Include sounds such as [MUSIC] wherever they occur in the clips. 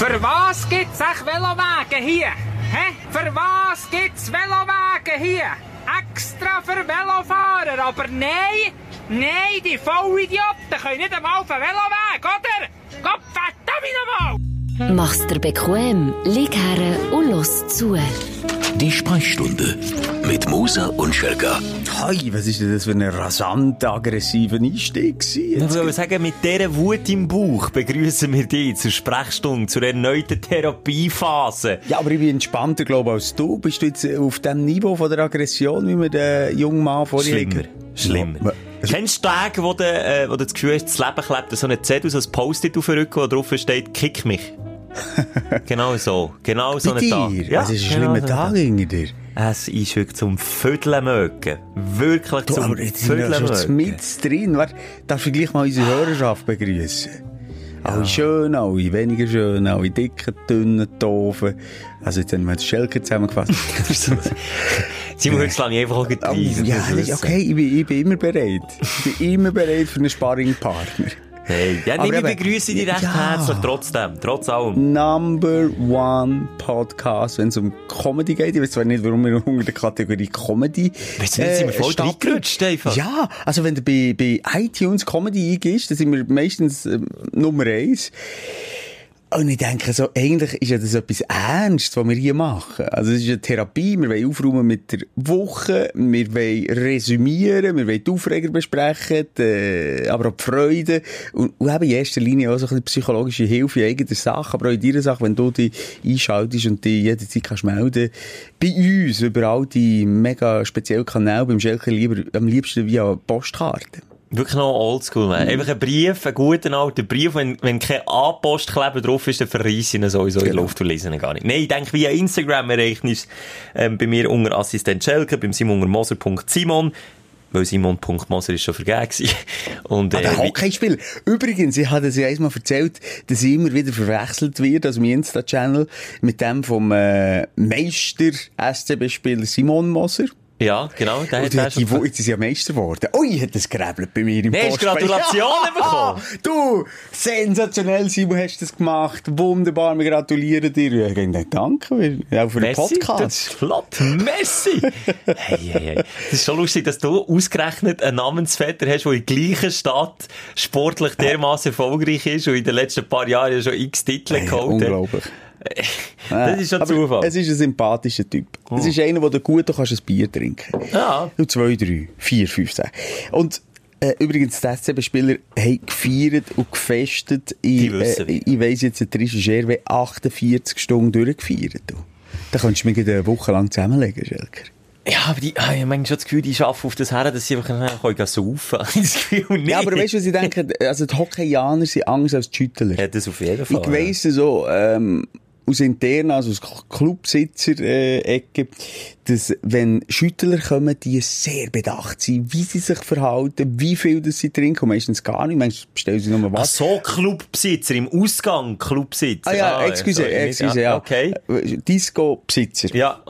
Für was gibt's echt Velowege hier? Hä? Für was gibt's Velowege hier? Extra für Velofahrer, aber nein, nein, die Vollidioten können nicht einmal auf den Veloweg, oder? Gott verdammt nochmal! Mach's dir bequem, lieg her und los zu. Die Sprechstunde mit Musa und Schelga. Hi, was ist denn das für ein rasant aggressiver Einstieg gewesen? Ich würde sagen, mit dieser Wut im Bauch begrüßen wir dich zur Sprechstunde, zur erneuten Therapiephase. Ja, aber ich bin entspannter, glaube ich, als du. Bist du jetzt auf dem Niveau von der Aggression, wie wir den jungen Mann vorhin Schlimmer. Schlimmer. Ja. Kennst du Tage, wo du, äh, wo du das Gefühl hast, das Leben klebt so eine Zettel, so ein Post-it auf den Rücken, wo drauf steht, kick mich. [LAUGHS] genau so. Genau so Bei ein Tag. Ja, es ist ein genau schlimmer so Tag hinter dir. Es ist wirklich zum Vödeln mögen. Wirklich Du, zum aber jetzt Vödeln mögen. mit drin. Warte, darf ich gleich mal unsere Hörerschaft begrüßen? Alle schön, alle weniger schön, alle dicken, dünnen, doofen. Also jetzt haben wir die Schelke zusammengefasst. [LAUGHS] Simon, heute lasse ich einfach auch ja, okay, ich bin, ich bin immer bereit. Ich bin immer bereit für einen Sparringpartner. Hey, ja, ich begrüße dich recht Ja. herzlich, trotzdem, trotz allem. Number one Podcast, wenn es um Comedy geht. Ich weiß zwar nicht, warum wir [LAUGHS] unter der Kategorie Comedy. Weißt du nicht, sind wir voll starten. reingerutscht einfach. Ja, also wenn du bei, bei iTunes Comedy eingehst, dann sind wir meistens ähm, Nummer eins. Und ich denke so, eigentlich ist ja das etwas Ernstes, was wir hier machen. Also es ist eine Therapie, wir wollen aufräumen mit der Woche, wir wollen resümieren, wir wollen die Aufreger besprechen, die, aber auch die Freude. Und, und eben in erster Linie auch so ein bisschen psychologische Hilfe in eigener Sache, aber auch in deiner Sache, wenn du dich einschaltest und dich jederzeit kannst melden, bei uns über all die mega speziellen Kanäle, beim Schelker lieber, am liebsten via Postkarte. Wirklich noch oldschool, man. Einfach ein Brief, einen guten alten Brief, wenn, wenn kein A-Postkleber drauf ist, dann verreisse ich ihn sowieso in der Luft und lese ihn gar nicht. Nein, ich denke, via Instagram erreicht uns, ähm, bei mir unter Assistent Schelke, beim Simon unter moser.simon, weil Simon.moser ist schon vergeben. [LAUGHS] Und, äh, wie- Hockeyspiel. Übrigens, ich hatte es ja einmal erzählt, dass ich immer wieder verwechselt wird, also mein Insta-Channel, mit dem vom äh, Meister-SCB-Spieler Simon Moser. Ja, genau, der Und hat die, die, jetzt ist ja Meister geworden. Ui, hat das gerebelt bei mir im hast Postfach. Gratulationen bekommen? Du, sensationell, Simon, hast das gemacht. Wunderbar, wir gratulieren dir. Ich denke, danke, auch für den Messi, das Podcast. ist flott. Messi! [LAUGHS] hey, hey, hey. Das ist schon lustig, dass du ausgerechnet einen Namensvetter hast, der in der gleichen Stadt sportlich dermaßen erfolgreich ist und in den letzten paar Jahren ja schon x Titel Hey, geholt hat. unglaublich. Das ist schon Aber Zufall. Es ist ein sympathischer Typ. Es ist einer, der gut du kannst ein Bier trinken Ja. Und zwei, drei, vier, fünf, sechs. Und äh, übrigens, die SCB-Spieler haben gefeiert und gefestet. Ich, äh, ich weiss jetzt, der Trisha Scherwe 48 Stunden durchgefeiert. Du. Da könntest du mich gleich eine Woche lang zusammenlegen, Schelker. Ja, aber die, ah, ich habe manchmal schon das Gefühl, die schaffen auf das her, dass sie einfach nachher können saufen [LAUGHS] können. Das Gefühl nicht. Ja, aber weißt du, was ich denke? Also, die Hockeyaner sind anders als die Schüttler. Ja, das auf jeden Fall. Ich weiss so, ähm, aus internen, also aus Clubsitzer-Ecke, dass, wenn Schüttler kommen, die sehr bedacht sind, wie sie sich verhalten, wie viel das sie trinken, meistens gar nicht, meistens bestellen sie nur Ach was. so, Clubbesitzer, im Ausgang Clubbesitzer. Ah ja, excuse, sorry, excuse, ja. Okay. Disco-Besitzer. Ja,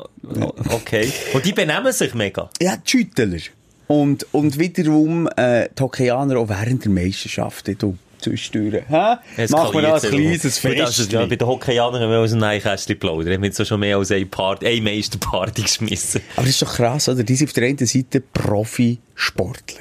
okay. Und die benehmen sich mega. Ja, die Schüttler. Und, und wiederum, äh, die Hockeyaner auch während der Meisterschaft, du, zwischendurch. Hä? Machen wir da ein kleines Fest. ja, bei den Hockeyanern haben wir aus einem Neinkästchen plaudern. Haben wir jetzt schon mehr als eine, Party, eine Meisterparty geschmissen. Aber das ist doch krass, oder? Die sind auf der einen Seite Profisportler.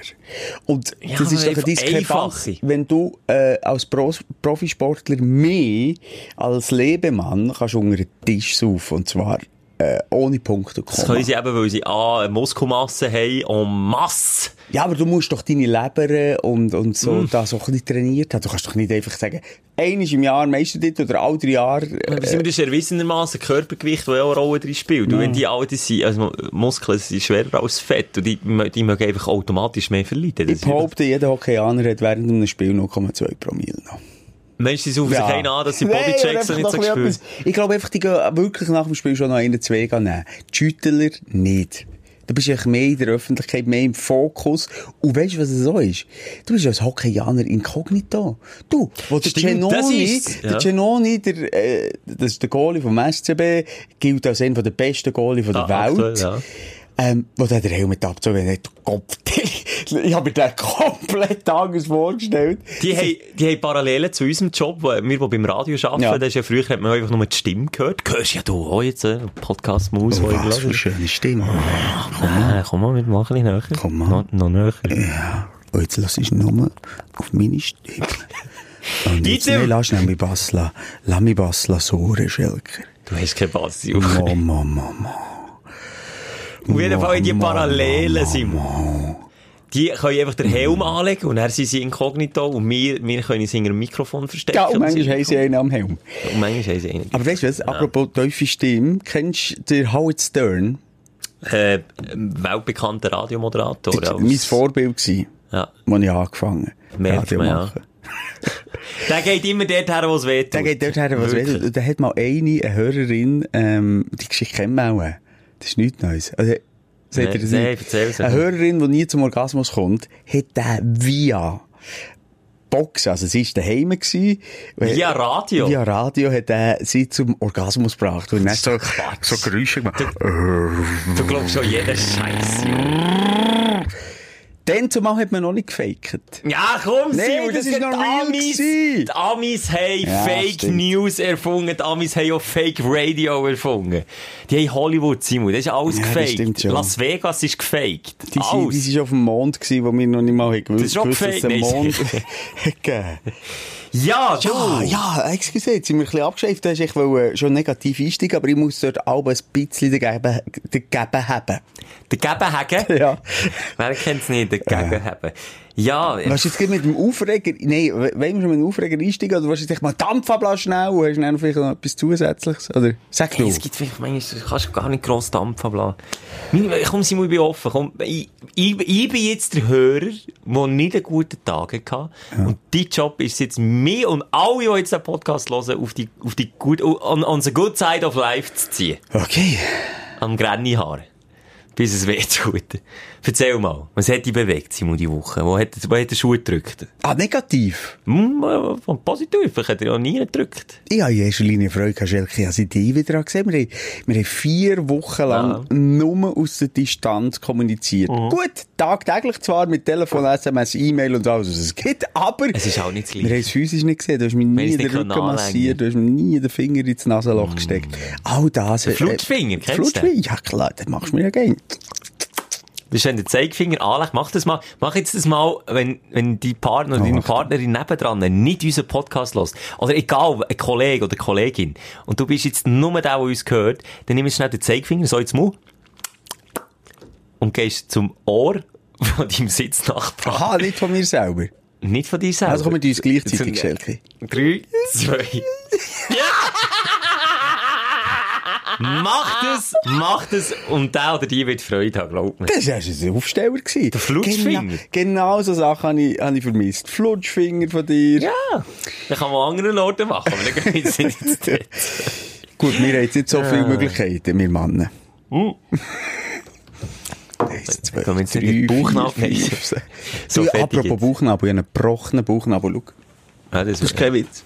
Und Ja, das ist doch eine Diskrepanz, einfache. wenn du äh, als Pro Profisportler mehr als Lebemann kannst unter den Tisch saufen. Und zwar äh, ohne Punkte Das können kommen. sie eben, weil sie A, Muskelmasse haben en masse. Ja, aber du musst doch deine Leber und, und so Mm. da so ein bisschen trainiert haben. Du kannst doch nicht einfach sagen, einmal im Jahr Meistertitel oder alle drei Jahre. Aber Äh, sind wir das erwiesenermaßen Körpergewicht, das ja auch eine Rolle drin spielt. Und wenn die alte sind, also Muskeln sind schwerer als Fett und die, die mögen einfach automatisch mehr verleiden. Das ich behaupte, jeder Hockeyaner hat während einem Spiel 0,2 Promille noch. Meinst du, sie saufen sich einen an, dass sie Bodychecks nicht so etwas- Ich glaube einfach, die gehen wirklich nach dem Spiel schon noch einen, zwei nehmen. Die Schüttler nicht. Du bist einfach mehr in der Öffentlichkeit, mehr im Fokus. Und weißt du, was es so ist? Du bist als Hockeyaner inkognito. Du, wo der Genoni, ja. der Genoni, der, äh, das ist der Goalie vom SCB, gilt als einer der besten Goalie von der Ah, Welt. aktuell, ja. Ähm, wo der den Helm mit abzogen hat, Kopf, ich habe mir den komplett anders vorgestellt. Die haben, die haben Parallelen zu unserem Job, wo wir, die beim Radio arbeiten, Ja. das ist ja früher hat man einfach nur die Stimme gehört. Hörst ja du auch jetzt, äh, Podcast Maus, Oh, wo ich was für eine schöne Stimme. Nein, komm mal, wir machen ein bisschen näher. Komm mal. Noch, noch näher. Ja. Und jetzt lass ich nur auf meine Stimme. [LAUGHS] Und jetzt, Bitte. nee, lass nämlich Bass, la, lass mich Bass la Sohre, Schelker. Du hast keine Basis. Auf Mama, Mama. jeden Fall in die Parallelen, Simon. Die können einfach den Helm anlegen und dann sind sie inkognito und wir, wir können uns hinter dem Mikrofon verstecken. Ja, und manchmal haben sie einen am Helm. Und manchmal haben sie einen. Aber weißt du was, apropos tiefe Stimme, kennst du den Howard Stern? Äh, weltbekannter Radiomoderator. Das war als- mein Vorbild, gewesen, Ja. als ich angefangen habe. Radio man, ja. machen. Der geht immer dort her, wo es weh tut. Der geht dort her, Wirklich. will. Da hat mal eine, eine Hörerin, ähm, die Geschichte kennen wir auch. Das ist nichts Neues. Also, seht ihr das Nein, nicht? erzähl's Eine. Hörerin, die nie zum Orgasmus kommt, hat den via Box, also sie war daheim gewesen. Via Radio? Via Radio hat er sie zum Orgasmus gebracht. Und dann so, so Geräusche gemacht. Du glaubst schon jeden Scheiß. [LAUGHS] [LAUGHS] Dann zumal hat man noch nicht gefaked. Ja, komm, Nee, Simon, das ist sind noch die real Amis. gewesen. Die Amis haben Ja, Fake stimmt. News erfunden, die Amis haben auch Fake Radio erfunden. Die haben Hollywood, Simon, das ist alles Ja, das gefaked. Las Vegas ist gefaked. Die, sind, alles. die sind auf dem Mond gewesen, wo wir noch nicht mal gewusst Das ist gewusst, dass es einen Mond [LAUGHS] gegeben. [LAUGHS] ja, du. Ja, ja, excuse, jetzt sind wir ein bisschen abgeschweift. Da ist ich wollte schon negativ einsteigen, aber ich muss dort auch ein bisschen dagegen, dagegen haben. Der Gebenhagen. Ja. Wer kennt's nicht, der Gebenhagen. Ja, Was jetzt gleich mit dem Aufreger, nein, wollen wir schon mit dem Aufreger einsteigen, oder willst du jetzt mal Dampf ablassen schnell, und hast du dann vielleicht noch etwas Zusätzliches, oder? Sag du. Hey, es gibt vielleicht manchmal, du kannst gar nicht gross Dampf ablassen. Meine- Komm, Simon, ich bin offen. Komm, ich, ich, ich bin jetzt der Hörer, der nicht einen guten Tag hatte. Und dein Job ist jetzt, mir und alle, die jetzt den Podcast hören, auf die, auf die gut, on, on the good side of life zu ziehen. Okay. Am Granny-Haar. Bis es weh tut. [LAUGHS] Erzähl mal, was hat dich bewegt, Simon, die Woche? Wo hat, wo hat der Schuh gedrückt? Ah, negativ. Hm, äh, von positiv, ich hätte ja nie gedrückt. Ich habe in erster Linie Freude gehabt, Schelke, als ich dich wieder gesehen. Wir haben, wir haben vier Wochen lang nur aus der Distanz kommuniziert. Mhm. Gut, tagtäglich zwar mit Telefon, SMS, E-Mail und alles, was es gibt, aber Es ist auch nicht das wir haben es physisch nicht gesehen. Du hast mir nie den Rücken massiert, du hast mir nie den Finger ins Nasenloch gesteckt. All das. Der Flutschfinger, kennst du? Flutschfinger, ja klar, das machst du mir ja gerne. Bist du, wenn der Zeigefinger anlegt, mach das mal, mach jetzt das mal, wenn, wenn die Partner oder deine Ach. Partnerin nebendran nicht unseren Podcast hört. Oder egal, ein Kollege oder Kollegin. Und du bist jetzt nur der, der uns gehört, dann nimmst du schnell den Zeigefinger, so ins Mund. Und gehst zum Ohr von deinem Sitznachbar. Aha, nicht von mir selber. Nicht von dir selber. Also kommen wir uns gleichzeitig, Jetzt- Schelke. Drei, zwei. [LAUGHS] mach das, mach das und der oder die wird Freude haben, glaub mir. Das war ein Aufsteller. Gewesen. Der Flutschfinger. Genau, genau so Sachen habe ich, habe ich vermisst. Flutschfinger von dir. Ja, das kann man an anderen Orten machen, aber wir jetzt nicht [LAUGHS] dort. Gut, wir haben jetzt nicht so viele Möglichkeiten, wir Männer. Eins, zwei, nicht drei, vier, fünf. So apropos. Bauchnabel, ich habe einen gebrochenen Bauchnabel. Schau, Ja, das das ist kein Witz.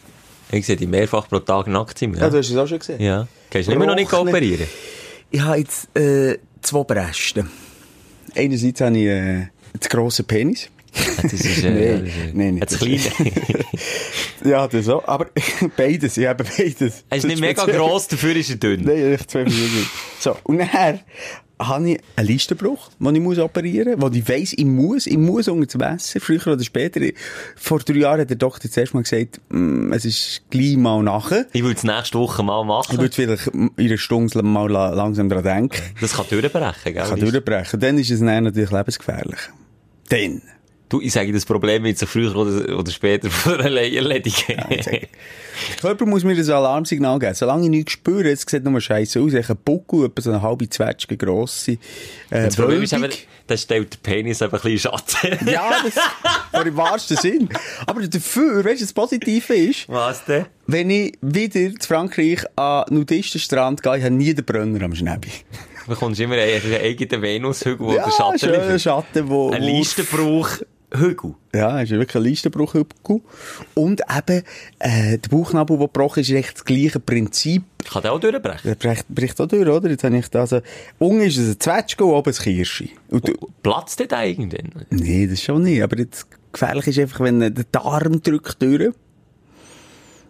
Ich sehe die mehrfach pro Tag nackt sind. Ja, Ja, du hast es auch schon gesehen. ja. Kannst du immer noch nicht kooperieren? Ich habe jetzt äh, zwei Bresten. Einerseits habe ich äh, den grossen Penis. Das ist, äh, Nee, nee, nicht Das kleine. Ja, das auch. Aber beides, ich habe beides. Er ist nicht mega gross, dafür ist er dünn. Nein, echt zwei Minuten. So, und nachher habe ich einen Listenbruch, den ich muss operieren muss, wo ich weiss, ich muss, ich muss unter das Messer, früher oder später. Vor drei Jahren hat der Doktor zuerst mal gesagt, mm, es ist gleich mal nachher. Ich will es nächste Woche mal Ich machen. würde vielleicht in einer Stunde mal la- langsam dran denken. Das kann durchbrechen, gell? Kann durchbrechen. Dann ist es dann natürlich lebensgefährlich. Dann. Du, ich sage, das Problem wird sich früher oder, oder später von allein erledigen. Der Körper muss mir ein Alarmsignal geben. Solange ich nichts spüre, es sieht nur scheiße aus. Ich habe einen Buckel, etwa so eine halbe Zwetschge grosse, äh, das Problem ist aber, da stellt der Penis einfach ein bisschen Schatten. Ja, das, [LAUGHS] aber im wahrsten Sinn. Aber dafür, weißt du, das Positive ist, Was denn? wenn ich wieder zu Frankreich an den Nudistenstrand gehe, ich habe nie den Brenner am Schnäbi. Du bekommst immer einen eigenen Venushügel, wo Ja, der Schatten liefert. Schatten, wo... Ein wo- Listenbruch-Hügel. Ja, ist ja wirklich ein Listenbruchhügel. Und eben, äh, der Bauchnabel, der gebrochen ist, ist echt das gleiche Prinzip, Kann der auch durchbrechen. Der bricht, bricht auch durch, oder? Jetzt habe ich da also, unten ist es ein Zwetschge und oben ein Kirschi. Und du, Platzt der da irgendwann? nee, das schon nicht. Aber jetzt, gefährlich ist einfach, wenn der Darm drückt durch.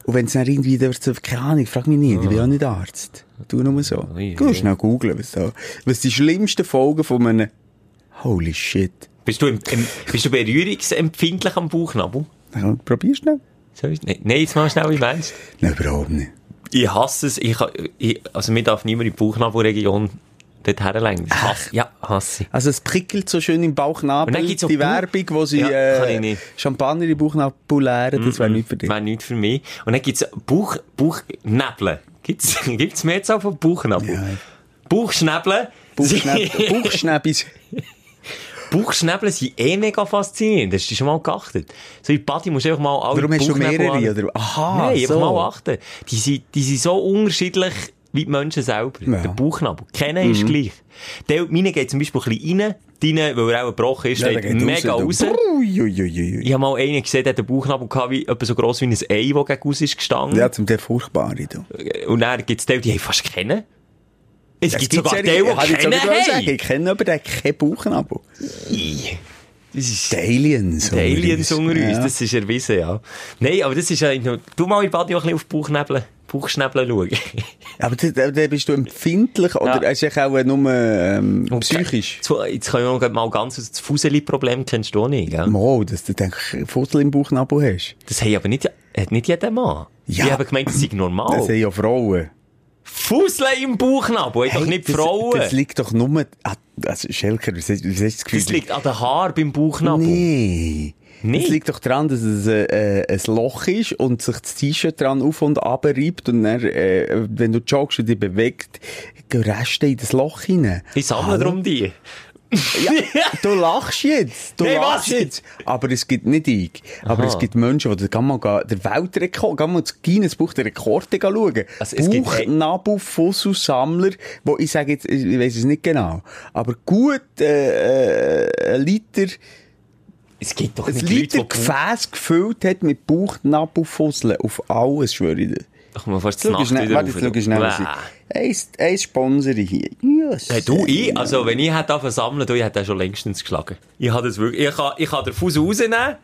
Und wenn es dann irgendwie, da keine Ahnung, frag mich nicht, ich bin auch nicht Arzt. Tu nur so. Geh schnell googlen, was da, was die schlimmsten Folgen von einem, holy shit. Bist du, im, im, bist du berührungsempfindlich am Bauchnabel? Ja, Probierst du? Soll ich- Nein, nein, jetzt mal schnell, wie meinst du? Nein, überhaupt nicht. Ich hasse es. Ich, ich, also mir darf niemand in die Bauchnabelregion dort herlenken. Hasse, ja, hasse. Also es prickelt so schön im Bauchnabel. Und dann die Werbung, wo sie Ja, äh, nicht. Champagner in Bauchnabel leeren, das wäre nicht für dich. Wäre nichts für mich. Und dann gibt's Bauch, Bauchnäbel. Gibt's, [LAUGHS] gibt's mehr Zahl von Bauchnabel? Ja. Bauchschnäbel. Bauchschnäbel. [LAUGHS] Bauchschnäbel sind eh mega faszinierend. Hast du schon mal geachtet? So in Party musst du einfach mal alle Warum hast du mehrere, oder? Aha, Nein, einfach so. mal achten. Die sind, die sind so unterschiedlich wie die Menschen selber. Ja. Mhm. Der Bauchnabel. Keiner ist gleich. Der, meine geht zum Beispiel ein bisschen rein. Deine, weil er auch gebrochen ist, Ja, geht mega raus. Ui. Ich habe mal einen gesehen, der hat den Bauchnabel gehabt, wie, etwa so gross wie ein Ei, das gegen raus ist gestanden. Ja, zum der furchtbare, du. Und dann gibt es die, die haben fast kennen. Es gibt sogar die, [LAUGHS] ja- die ich kennen sagen, haben. Ich kenne aber den keinen Bauchnabel. Das ist... Die Aliens. Die Aliens unter uns, Ja. das ist erwiesen, ja. Nein, aber das ist ja du mal in Badi auch ein bisschen auf Bauchschnäbel schauen. Aber da, da da bist du empfindlich, oder Ja. ist auch nur ähm, psychisch? Jetzt, können wir mal ganz, das Fuseli-Problem kennst du auch nicht, gell? Mo, dass du ich Fussel im Bauchnabel hast. Das haben aber nicht, hat nicht jeder Mann. Ja. Ich habe gemeint, das sei normal. Das sind ja Frauen. Fusle im Bauchnabel, hey, doch nicht das, Frauen. Das liegt doch nur... Ah, also Schelker, was hast, was hast das Gefühl? Das liegt an den Haaren beim Bauchnabel. Nee. Nicht? Es liegt doch daran, dass es äh, äh, ein Loch ist und sich das T-Shirt dran auf und ab reibt und dann, äh, wenn du joggst und dich bewegt, gehen Reste in das Loch hinein. Ich sammle Hallo? darum die. Ja, du lachst jetzt. Du Nein, lachst was? jetzt. Aber es gibt nicht ich. Aber Aha. es gibt Menschen, die, kann man ga- der Weltrekord, kann man das Guinness Buch der Rekorde schauen. Also es gibt- Bauchnabel, Fusselsammler, wo ich sage jetzt, ich weiß es nicht genau. Aber gut, äh, äh, ein Liter, Es gibt doch ein Liter Leute, Gefäß gefüllt hat mit Bauchnabelfusseln. Auf alles, schwöre ich dir. Ach, man fast Schau Nacht schnell, wieder warte, jetzt schau schnell, was ich... Eins Sponsor hier. Yes. Hey, du, ich, also, wenn ich hätte angefangen zu sammeln, du, ich hätte schon längstens geschlagen. Ich habe das wirklich, ich kann, ich kann den Fuß rausnehmen,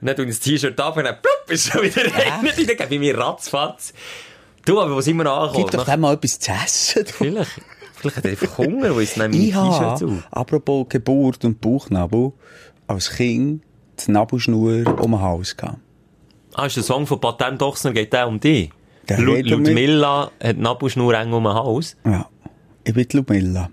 und dann tue ich das T-Shirt ab, und dann, plupp, ist schon wieder rein, und dann gebe ich mir ratzfatz. Du, aber wo sind wir angekommen? Gib doch dem mal etwas zu essen. du. Vielleicht, vielleicht hat er einfach Hunger, weil es dann meine Ich T-Shirts auf. apropos Geburt und Bauchnabel, als Kind die Nabelschnur um den Hals gehabt. Ah, ist der Song von Patent Ochsner, geht der um dich? Der Lu-. Ludmilla hat Nabelschnur eng um den Hals. Ja. Ich bin die Lumilla.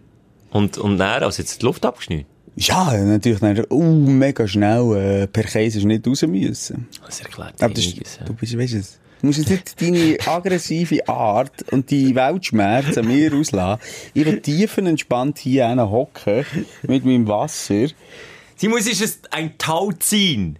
Und, und er, also jetzt die Luft abgeschnitten. Ja, natürlich dann, uh, mega schnell, äh, per Käse ist nicht raus müssen. Das erklärt Aber das, einiges. ja. du bist, weißt du, es. Du musst jetzt nicht deine [LAUGHS] aggressive Art und die Weltschmerzen an mir auslassen. Ich will tiefenentspannt hier hocken, mit meinem Wasser. Simon, es ist ein Tau ziehen.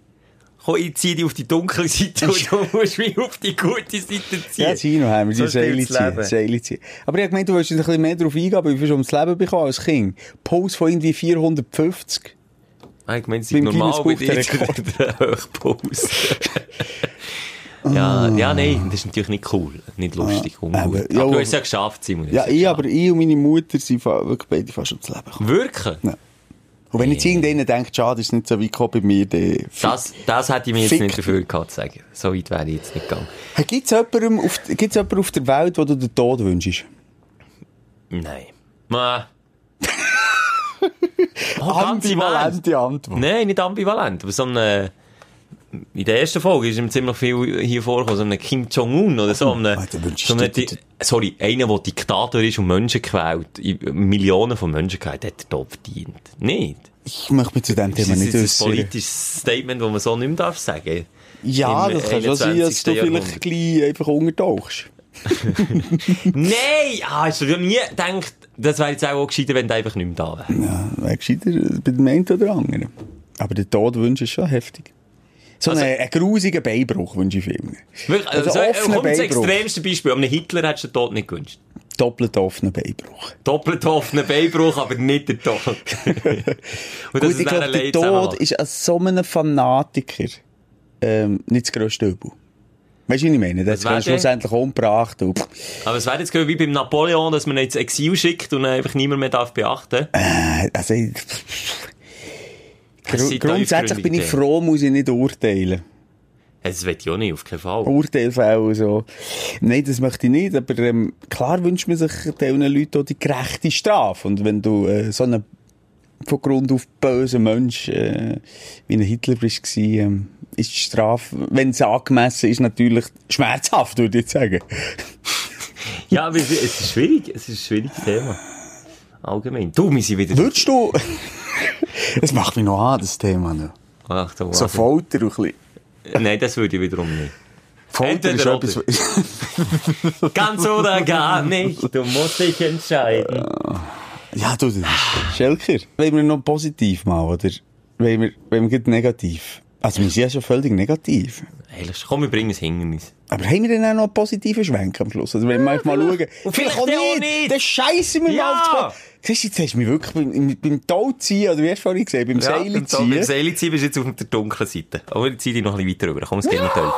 Komm, ich zieh dich auf die dunkle Seite und [LAUGHS] du musst mich auf die gute Seite ziehen. Ja, haben wir, die So Seile ziehen, Leben. Seile ziehen. Aber ich hab gemeint, du wolltest ein bisschen mehr darauf eingehen, aber wie viel du ums Leben bekommen als Kind? Puls von irgendwie 450. Ah, Ich meine, es Beim normal bei dir der Höchpause. ja, ja, nein, das ist natürlich nicht cool. Nicht lustig, ungut. aber- Aber, ja, du aber- hast es ja geschafft, Simon. du Ja, ich, aber ich und meine Mutter sind wirklich beide fast ums Leben gekommen. Wirklich? Ja. Und wenn jetzt irgendeiner denkt, schade, ist nicht so weit gekommen bei mir, dann... Das, das hätte ich mir jetzt Fick nicht dafür gehabt zu sagen. So weit wäre ich jetzt nicht gegangen. Hey, Gibt's jemanden auf, gibt's jemanden auf der Welt, wo du den Tod wünschst? Nein. Ma. [LAUGHS] oh. Ambivalente Antwort. Nein, nicht ambivalent, aber so eine, in der ersten Folge ist ihm ziemlich viel hier vorgekommen, so ein Kim Jong-un oder so. Eine, Ah, da wünschst so du eine, dir- Di- sorry, einer, der Diktator ist und Menschen quält, Millionen von Menschen quält, hat er dort verdient. Nicht. Ich möchte mich zu dem Das Thema ist nicht jetzt ein äußern. politisches Statement, das man so nicht mehr darf sagen Ja, im das kann schon sein, dass du 21. vielleicht gleich einfach untertauchst. [LAUGHS] Nein! Ah, hast du nie gedacht, das wäre jetzt auch gescheiter, wenn du einfach nicht mehr da wärst. Ja, wäre gescheiter bei dem einen oder anderen. Aber der Tod wünsche ich schon heftig. So Also- einen, einen grusigen Beinbruch wünsche ich viel. Wirklich, Also also, äh, offener komm, das extremste Beispiel. Einem Hitler hättest du den Tod nicht gewünscht. Doppelt offenen Beinbruch. Doppelt offener Beinbruch, aber nicht [LAUGHS] der Tod. Und Gut, ich glaube, der Tod ist als so einem Fanatiker ähm, nicht das grösste Übel. Weißt du, wie ich meine? Das Was wird schlussendlich umgebracht. Aber es wäre jetzt wie beim Napoleon, dass man ihn ins Exil schickt und dann einfach niemand mehr darf beachten. äh, also, Gru grundsätzlich bin ich froh, muss ich nicht urteilen. Will ich auch nicht, auf keinen Fall. Urteilfälle so. Nein, das möchte ich nicht, aber ähm, klar wünscht man sich diesen Leuten auch die gerechte Strafe. Und wenn du äh, so ein von Grund auf böser Mensch äh, wie ein Hitler bist, ähm, ist die Strafe, wenn es angemessen ist, natürlich schmerzhaft, würde ich sagen. Ja, aber es es ist schwierig. Es ist ein schwieriges Thema. Allgemein. Du, wir sind wieder... Würdest du... das macht mich noch an, das Thema. Noch. Ach, du, So Folter ein bisschen... Nein, das würde ich wiederum nicht. Folter ist Entweder etwas... [LAUGHS] Ganz oder gar nicht. Du musst dich entscheiden. Ja, du, das ist Schelker. Wollen wir noch positiv mal, oder? Wollen wir, wollen wir negativ? Also, wir sind ja schon völlig negativ. Ehrlich, komm, wir bringen ein Hindernis. Aber haben wir denn auch noch einen positiven Schwenk am Schluss? Also, wenn wir mal schauen. Und vielleicht auch nicht. nicht. Das scheiße mir Ja. mal auf Siehst du, jetzt hast du mich wirklich beim, beim Tau ziehen, oder wie hast du vorhin gesehen, beim Seil beim ziehen. Seilziehen bist du jetzt auf der dunklen Seite. Aber jetzt zieh dich noch ein bisschen weiter rüber. Komm, es geht nicht toll.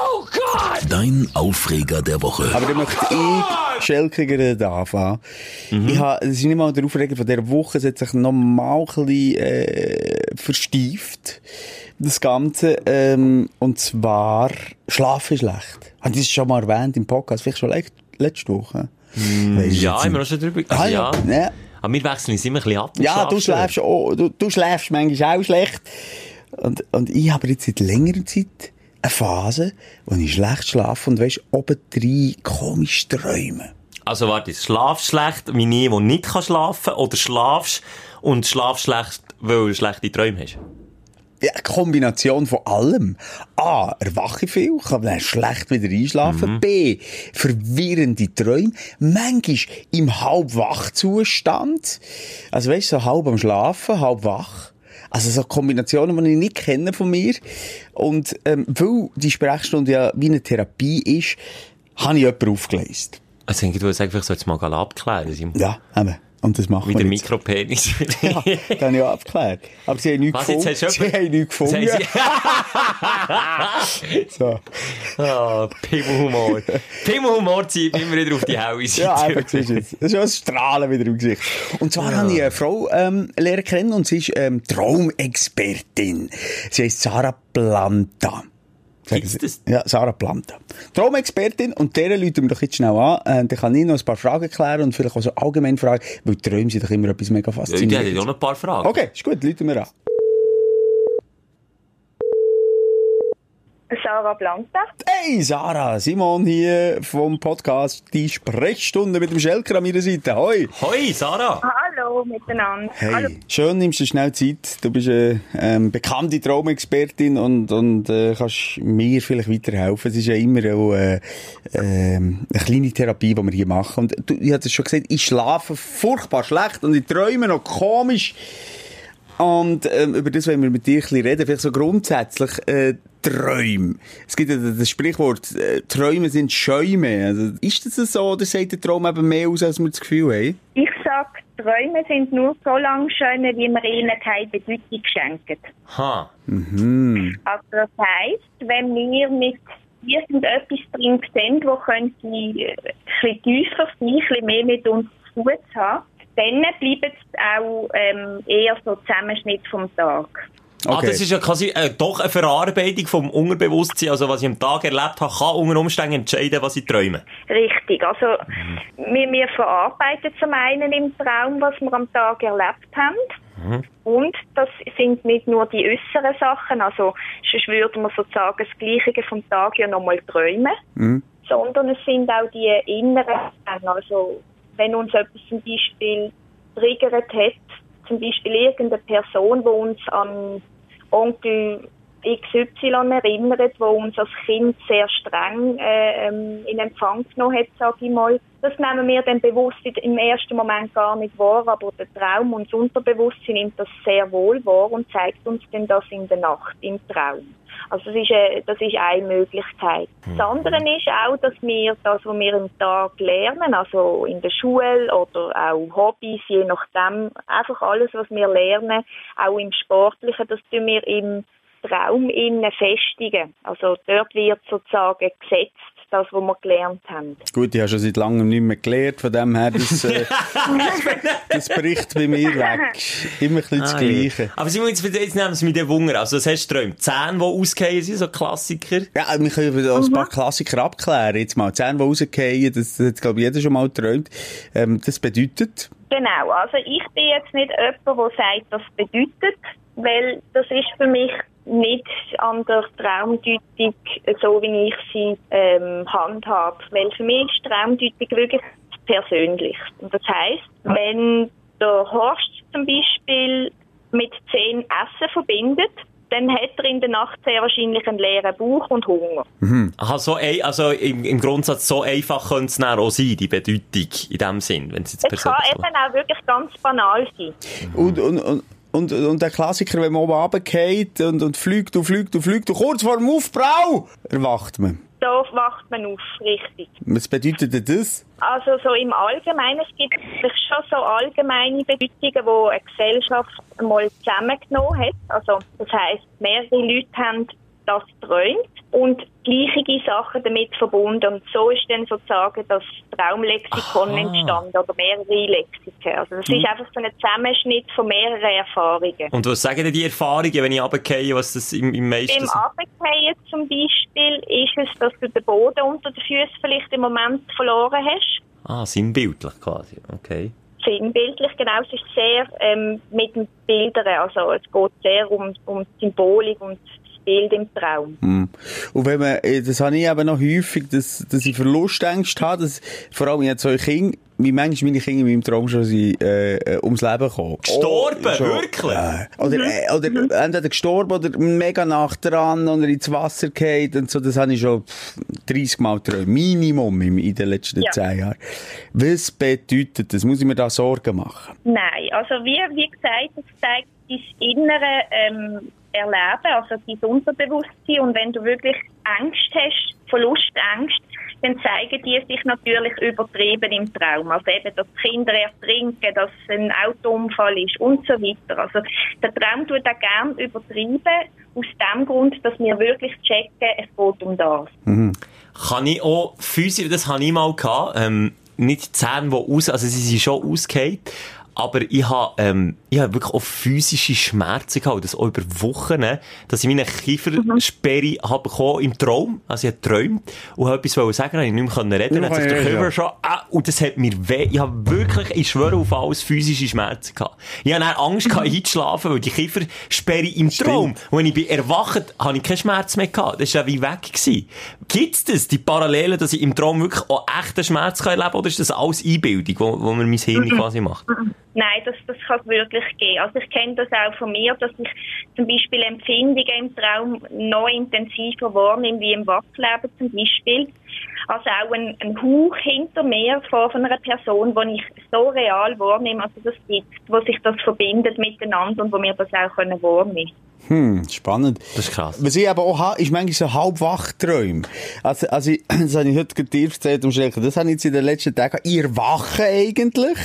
Dein Aufreger der Woche. Aber dann möchte ich Schelkiger da anfangen. Ich habe, das ist nicht mal der Aufreger von dieser Woche, es hat sich noch mal ein bisschen, äh, verstieft. Das Ganze, ähm, und zwar, Schlafen schlecht. Habe ich das schon mal erwähnt im Podcast? Vielleicht schon le letzte Woche? Weiss ich Ja, jetzt haben wir auch schon drüber... Ah, Also, ja. ja. Aber wir wechseln uns immer ein bisschen ab. Ja, du schläfst auch, du, du schläfst manchmal auch schlecht. Und, und ich habe jetzt seit längerer Zeit eine Phase, wo ich schlecht schlafe und weisst, obendrein komisch träume. Also warte, schlafst schlecht, wie nie, wo nicht kann schlafen, oder schlafst und schlafst schlecht, weil du schlechte Träume hast? Ja, eine Kombination von allem. A, erwache viel, kann dann schlecht wieder einschlafen. B, verwirrende Träume. Manchmal im Halbwachzustand. Also weißt du, so halb am Schlafen, halb wach. Also so Kombinationen, die ich nicht kenne von mir. Und ähm, weil die Sprechstunde ja wie eine Therapie ist, habe ich jemanden aufgeleistet. Also ich würde sagen, vielleicht sollst du mal abklären. Ja, eben. Und das machen Wie der jetzt. Mikropenis. [LAUGHS] Ja, das habe ich auch abgeklärt. Aber sie haben nichts Was, jetzt gefunden. du Sie haben nichts Jetzt gefunden. sie- [LAUGHS] So. Ah, Pimmelhumor. Pimmelhumor zieht immer wieder auf die helle Seite. Ja, eben, siehst du jetzt. Das ist ein Strahlen wieder im Gesicht. Und zwar habe ich eine Frau ähm, lernen kennen und sie ist ähm, Traumexpertin. Sie heißt Sarah Planta. Gibt's das? Ja, Sarah Planta. Traumexpertin und deren Leute doch jetzt schnell an. Äh, dann kann ich noch ein paar Fragen klären und vielleicht auch so allgemein Fragen, weil Träume sind doch immer etwas mega Ja, die faszinierendes. hat auch noch ein paar Fragen. Okay, ist gut, Leute wir an. Sarah Planta. Hey Sarah, Simon hier vom Podcast Die Sprechstunde mit dem Schelker an meiner Seite. Hoi! Hoi, Sarah. Hallo miteinander. Hallo. Hey, schön nimmst du schnell Zeit. Du bist eine ähm, bekannte Traumexpertin und, und äh, kannst mir vielleicht weiterhelfen. Es ist ja immer auch äh, ähm, eine kleine Therapie, die wir hier machen. Und du, ich hatte es schon gesagt, ich schlafe furchtbar schlecht und ich träume noch komisch. Und ähm, über das wollen wir mit dir ein bisschen reden. Vielleicht so grundsätzlich äh, Träume. Es gibt ja das Sprichwort, äh, Träume sind Schäume. Also, ist das so oder sagt der Traum eben mehr aus, als wir das Gefühl haben? Ich sag, Träume sind nur so lange schön, wie man ihnen keine Bedeutung schenkt. Ha. Also das heisst, wenn wir mit irgendetwas drin sehen, wo könnte äh, ein bisschen tiefer sein, ein bisschen mehr mit uns zu tun haben, dann bleibt es auch ähm, eher so Zusammenschnitt vom Tag. Ah, Okay. das ist ja quasi äh, doch eine Verarbeitung vom Unterbewusstsein. Also was ich am Tag erlebt habe, kann unter Umständen entscheiden, was ich träume. Richtig, also wir, wir verarbeiten zum einen im Traum, was wir am Tag erlebt haben. Und das sind nicht nur die äußeren Sachen, also sonst würde man sozusagen das Gleiche vom Tag ja nochmal träumen, sondern es sind auch die inneren Sachen. Also wenn uns etwas zum Beispiel triggert hat, zum Beispiel irgendeine Person, die uns an Onkel XY erinnert, wo uns als Kind sehr streng äh, ähm, in Empfang genommen hat, sage ich mal. Das nehmen wir dann bewusst im ersten Moment gar nicht wahr, aber der Traum und das Unterbewusstsein nimmt das sehr wohl wahr und zeigt uns dann das in der Nacht, im Traum. Also das ist, äh, das ist eine Möglichkeit. Das andere ist auch, dass wir das, was wir im Tag lernen, also in der Schule oder auch Hobbys, je nachdem, einfach alles, was wir lernen, auch im Sportlichen, das tun wir im Traum innen festigen. Also dort wird sozusagen gesetzt, das, was wir gelernt haben. Gut, ich habe schon seit langem nicht mehr gelernt, von dem her, das, äh, [LAUGHS] das bricht bei mir weg. Immer ein bisschen das Ah, ja. Gleiche. Aber Simon, jetzt, jetzt nehmen es mit dem Wunder. Also, das hast du geträumt. Zähne, die ausgehen sind, so Klassiker. Ja, wir können auch ein Mhm. paar Klassiker abklären. Jetzt mal Zähne, die rausgehen, das hat, glaube ich, jeder schon mal geträumt. Ähm, das bedeutet, Genau, also ich bin jetzt nicht jemand, der sagt, das bedeutet, weil das ist für mich nicht an der Traumdeutung so, wie ich sie ähm, handhabe. Weil für mich ist Traumdeutung wirklich persönlich. Und das heisst, wenn der Horst zum Beispiel mit zehn Essen verbindet, dann hat er in der Nacht sehr wahrscheinlich einen leeren Bauch und Hunger. Aha, so ein, also im, im Grundsatz so einfach könnte es dann auch sein, die Bedeutung in dem Sinn, wenn es jetzt Es kann eben auch wirklich ganz banal sein. und, und, und, und, und der Klassiker, wenn man oben runtergeht und, und fliegt und fliegt und fliegt und kurz vor dem Aufprall erwacht man. Da wacht man auf, richtig. Was bedeutet denn das? Also so im Allgemeinen, es gibt schon so allgemeine Bedeutungen, die eine Gesellschaft mal zusammengenommen hat. Also das heisst, mehrere Leute haben das geträumt und gleiche Sachen damit verbunden. Und so ist dann sozusagen das Traumlexikon Aha. entstanden oder mehrere Lexiken. Also das ist einfach so ein Zusammenschnitt von mehreren Erfahrungen. Und was sagen denn die Erfahrungen, wenn ich runtergehe, was das im, im meisten Beim sind? Abgehen zum Beispiel ist es, dass du den Boden unter den Füßen vielleicht im Moment verloren hast. Ah, sinnbildlich quasi, okay. sinnbildlich, genau. Es ist sehr ähm, mit den Bildern, also es geht sehr um, um Symbolik und das Bild im Traum. Hm. Und wenn man, äh, das habe ich eben noch häufig, dass, dass ich Verlustängste habe, dass, vor allem jetzt so Kinder, wie manchmal meine Kinder in meinem Traum schon sind, äh, äh, ums Leben gekommen. Gestorben? schon. Wirklich? Ja. Oder, äh, oder entweder gestorben oder mega nach dran oder ins Wasser gefallen und so. Das habe ich schon pff, 30 Mal geträumt. Minimum in, in den letzten Ja. 10 Jahren. Was bedeutet das? Muss ich mir da Sorgen machen? Nein, also wie, wie gesagt, es zeigt dein innere ähm, Erleben, also dein Unterbewusstsein und wenn du wirklich Angst hast, Verlustängst, dann zeigen die sich natürlich übertrieben im Traum. Also eben, dass Kinder ertrinken, dass ein Autounfall ist und so weiter. Also der Traum tut auch gern übertrieben, aus dem Grund, dass wir wirklich checken, es geht um das. Kann ich auch physisch, das habe ich mal gehabt, ähm, nicht die Zähne, die aus, also sie sind schon ausgehend, aber ich habe, ähm, ich habe wirklich auch physische Schmerzen gehabt, das auch über Wochen, dass ich meine Kiefersperre habe bekommen im Traum, also ich habe geträumt. Und habe etwas wollen sagen, habe ich nicht mehr können reden, Ja, dann hat sich ja, der ja. Kiefer schon, ah, und das hat mir weh, ich habe wirklich, ich schwöre auf alles, physische Schmerzen gehabt. Ich habe dann Angst gehabt, einzuschlafen, weil die Kiefersperre im Traum, und wenn ich bin erwacht, habe ich keinen Schmerz mehr gehabt, das war ja wie weg gewesen. Gibt's das, die Parallelen, dass ich im Traum wirklich auch echten Schmerz kann erleben kann, oder ist das alles Einbildung, wo, wo mir mein Hirn quasi macht? Nein, das, das kann es wirklich geben. Also ich kenne das auch von mir, dass ich zum Beispiel Empfindungen im Traum noch intensiver wahrnehme, wie im Wachleben zum Beispiel. Also auch ein, ein Hauch hinter mir von, von einer Person, die ich so real wahrnehme, also das gibt, wo sich das verbindet miteinander und wo wir das auch können wahrnehmen Hm, spannend. Das ist krass. Was ich aber auch habe, ist manchmal so halb Wachträume. Also, also, ich- [CLEARS THROAT] das habe ich heute dir erzählt, um Schrecken. Das habe ich jetzt in den letzten Tagen. Ich erwache eigentlich.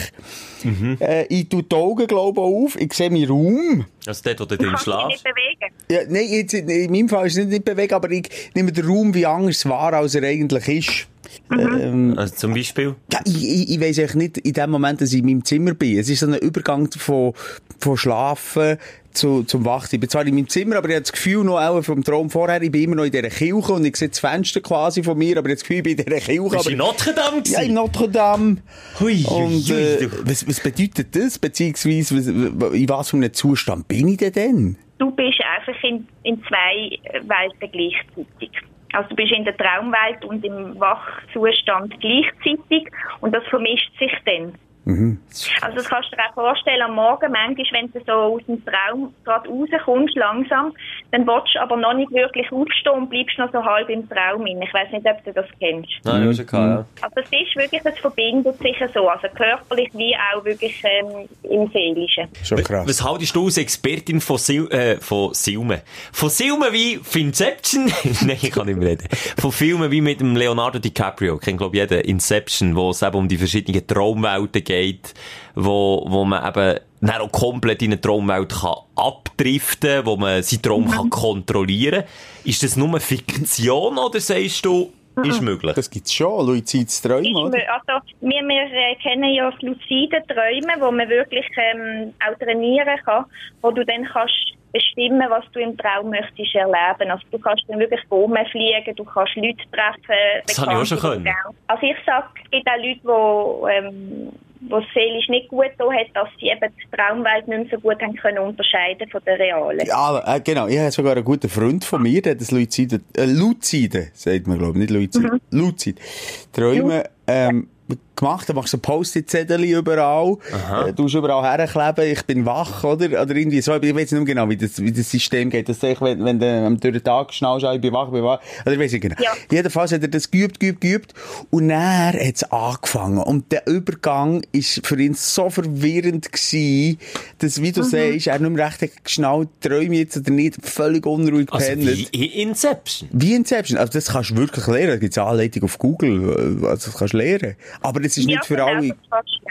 Äh, ich tue die Augen, glaube ich, auf. Ich sehe meinen Raum. Also dort, wo du drin schlafst. bewegen. Ja, nein, jetzt, in meinem Fall ist es nicht, nicht bewegt, aber ich nehme den Raum wie anders wahr, als er eigentlich ist. Ähm, Also zum Beispiel? ja, ich, ich, ich weiss eigentlich nicht in dem Moment, dass ich in meinem Zimmer bin. Es ist so ein Übergang von, von Schlafen zu, zum Wachen. Ich bin zwar in meinem Zimmer, aber ich habe das Gefühl noch auch vom Traum vorher, ich bin immer noch in dieser Kirche und ich sehe das Fenster quasi von mir, aber ich habe das Gefühl, ich bin in dieser Kirche. Bist du in Notre Dame ja, in? Notre Dame. Hui, Und hui, äh, was, was bedeutet das? Beziehungsweise, was, in was für einem Zustand bin ich denn denn? du bist einfach in, in zwei Welten gleichzeitig. Also du bist in der Traumwelt und im Wachzustand gleichzeitig und das vermischt sich dann. Also das kannst du dir auch vorstellen, am Morgen manchmal, wenn du so aus dem Traum gerade rauskommst, langsam, dann willst du aber noch nicht wirklich aufstehen und bleibst noch so halb im Traum in. Ich weiß nicht, ob du das kennst. Nein, ich habe schon gehabt, ja. Also es ist wirklich, es verbindet sich so, also körperlich wie auch wirklich ähm, im Seelischen. Schon krass. Was haltest du als Expertin von, Sil äh, von Silmen? Von Silmen wie Finception? [LAUGHS] Nein, ich kann nicht mehr reden. Von Filmen wie mit dem Leonardo DiCaprio. Kennt, glaube ich, jeder. Inception, wo es eben um die verschiedenen Traumwelten geht, wo, wo man eben dann auch komplett in eine Traumwelt kann abdriften, wo man seinen Traum kann kontrollieren. Ist das nur Fiktion oder sagst du, Ist möglich. Das gibt's schon, luzides Träumen, oder? Also, wir, wir äh, kennen ja das lucide Träumen, wo man wirklich ähm, auch trainieren kann, wo du dann kannst bestimmen, was du im Traum möchtest erleben. Also du kannst dann wirklich rumfliegen, du kannst Leute treffen. Das habe ich auch schon können. Also ich sage, es gibt auch Leute, die ähm, wo es seelisch nicht gut da hat, dass sie eben die Traumwelt nicht mehr so gut haben können unterscheiden von der realen. Ja, äh, genau. Ich habe sogar einen guten Freund von mir, der hat das Luzide, äh, Luzide, sagt man, glaube ich, nicht Luzide, Mhm. Luzid. Träume, ähm, gemacht, da machst du ein Post-it-Zettel überall, äh, du überall herkleben, ich bin wach, oder? Oder irgendwie so, ich weiß nicht mehr genau, wie das, wie das System geht, dass ich, wenn, wenn du ähm, durch den Tag schnallst, ah, ich bin wach, ich bin wach, oder ich weiß nicht genau. Ja. Jedenfalls hat er das geübt, geübt, geübt, und dann hat es angefangen, und der Übergang ist für ihn so verwirrend gewesen, dass, wie du sagst, er nicht mehr recht geschnallt, träume jetzt oder nicht, völlig unruhig Also gepennt. wie in Inception. Wie Inception. Also, das kannst du wirklich lernen. Da gibt's eine Anleitung auf Google. Also, das kannst du lernen. Aber das ist Ja, nicht für genau, alle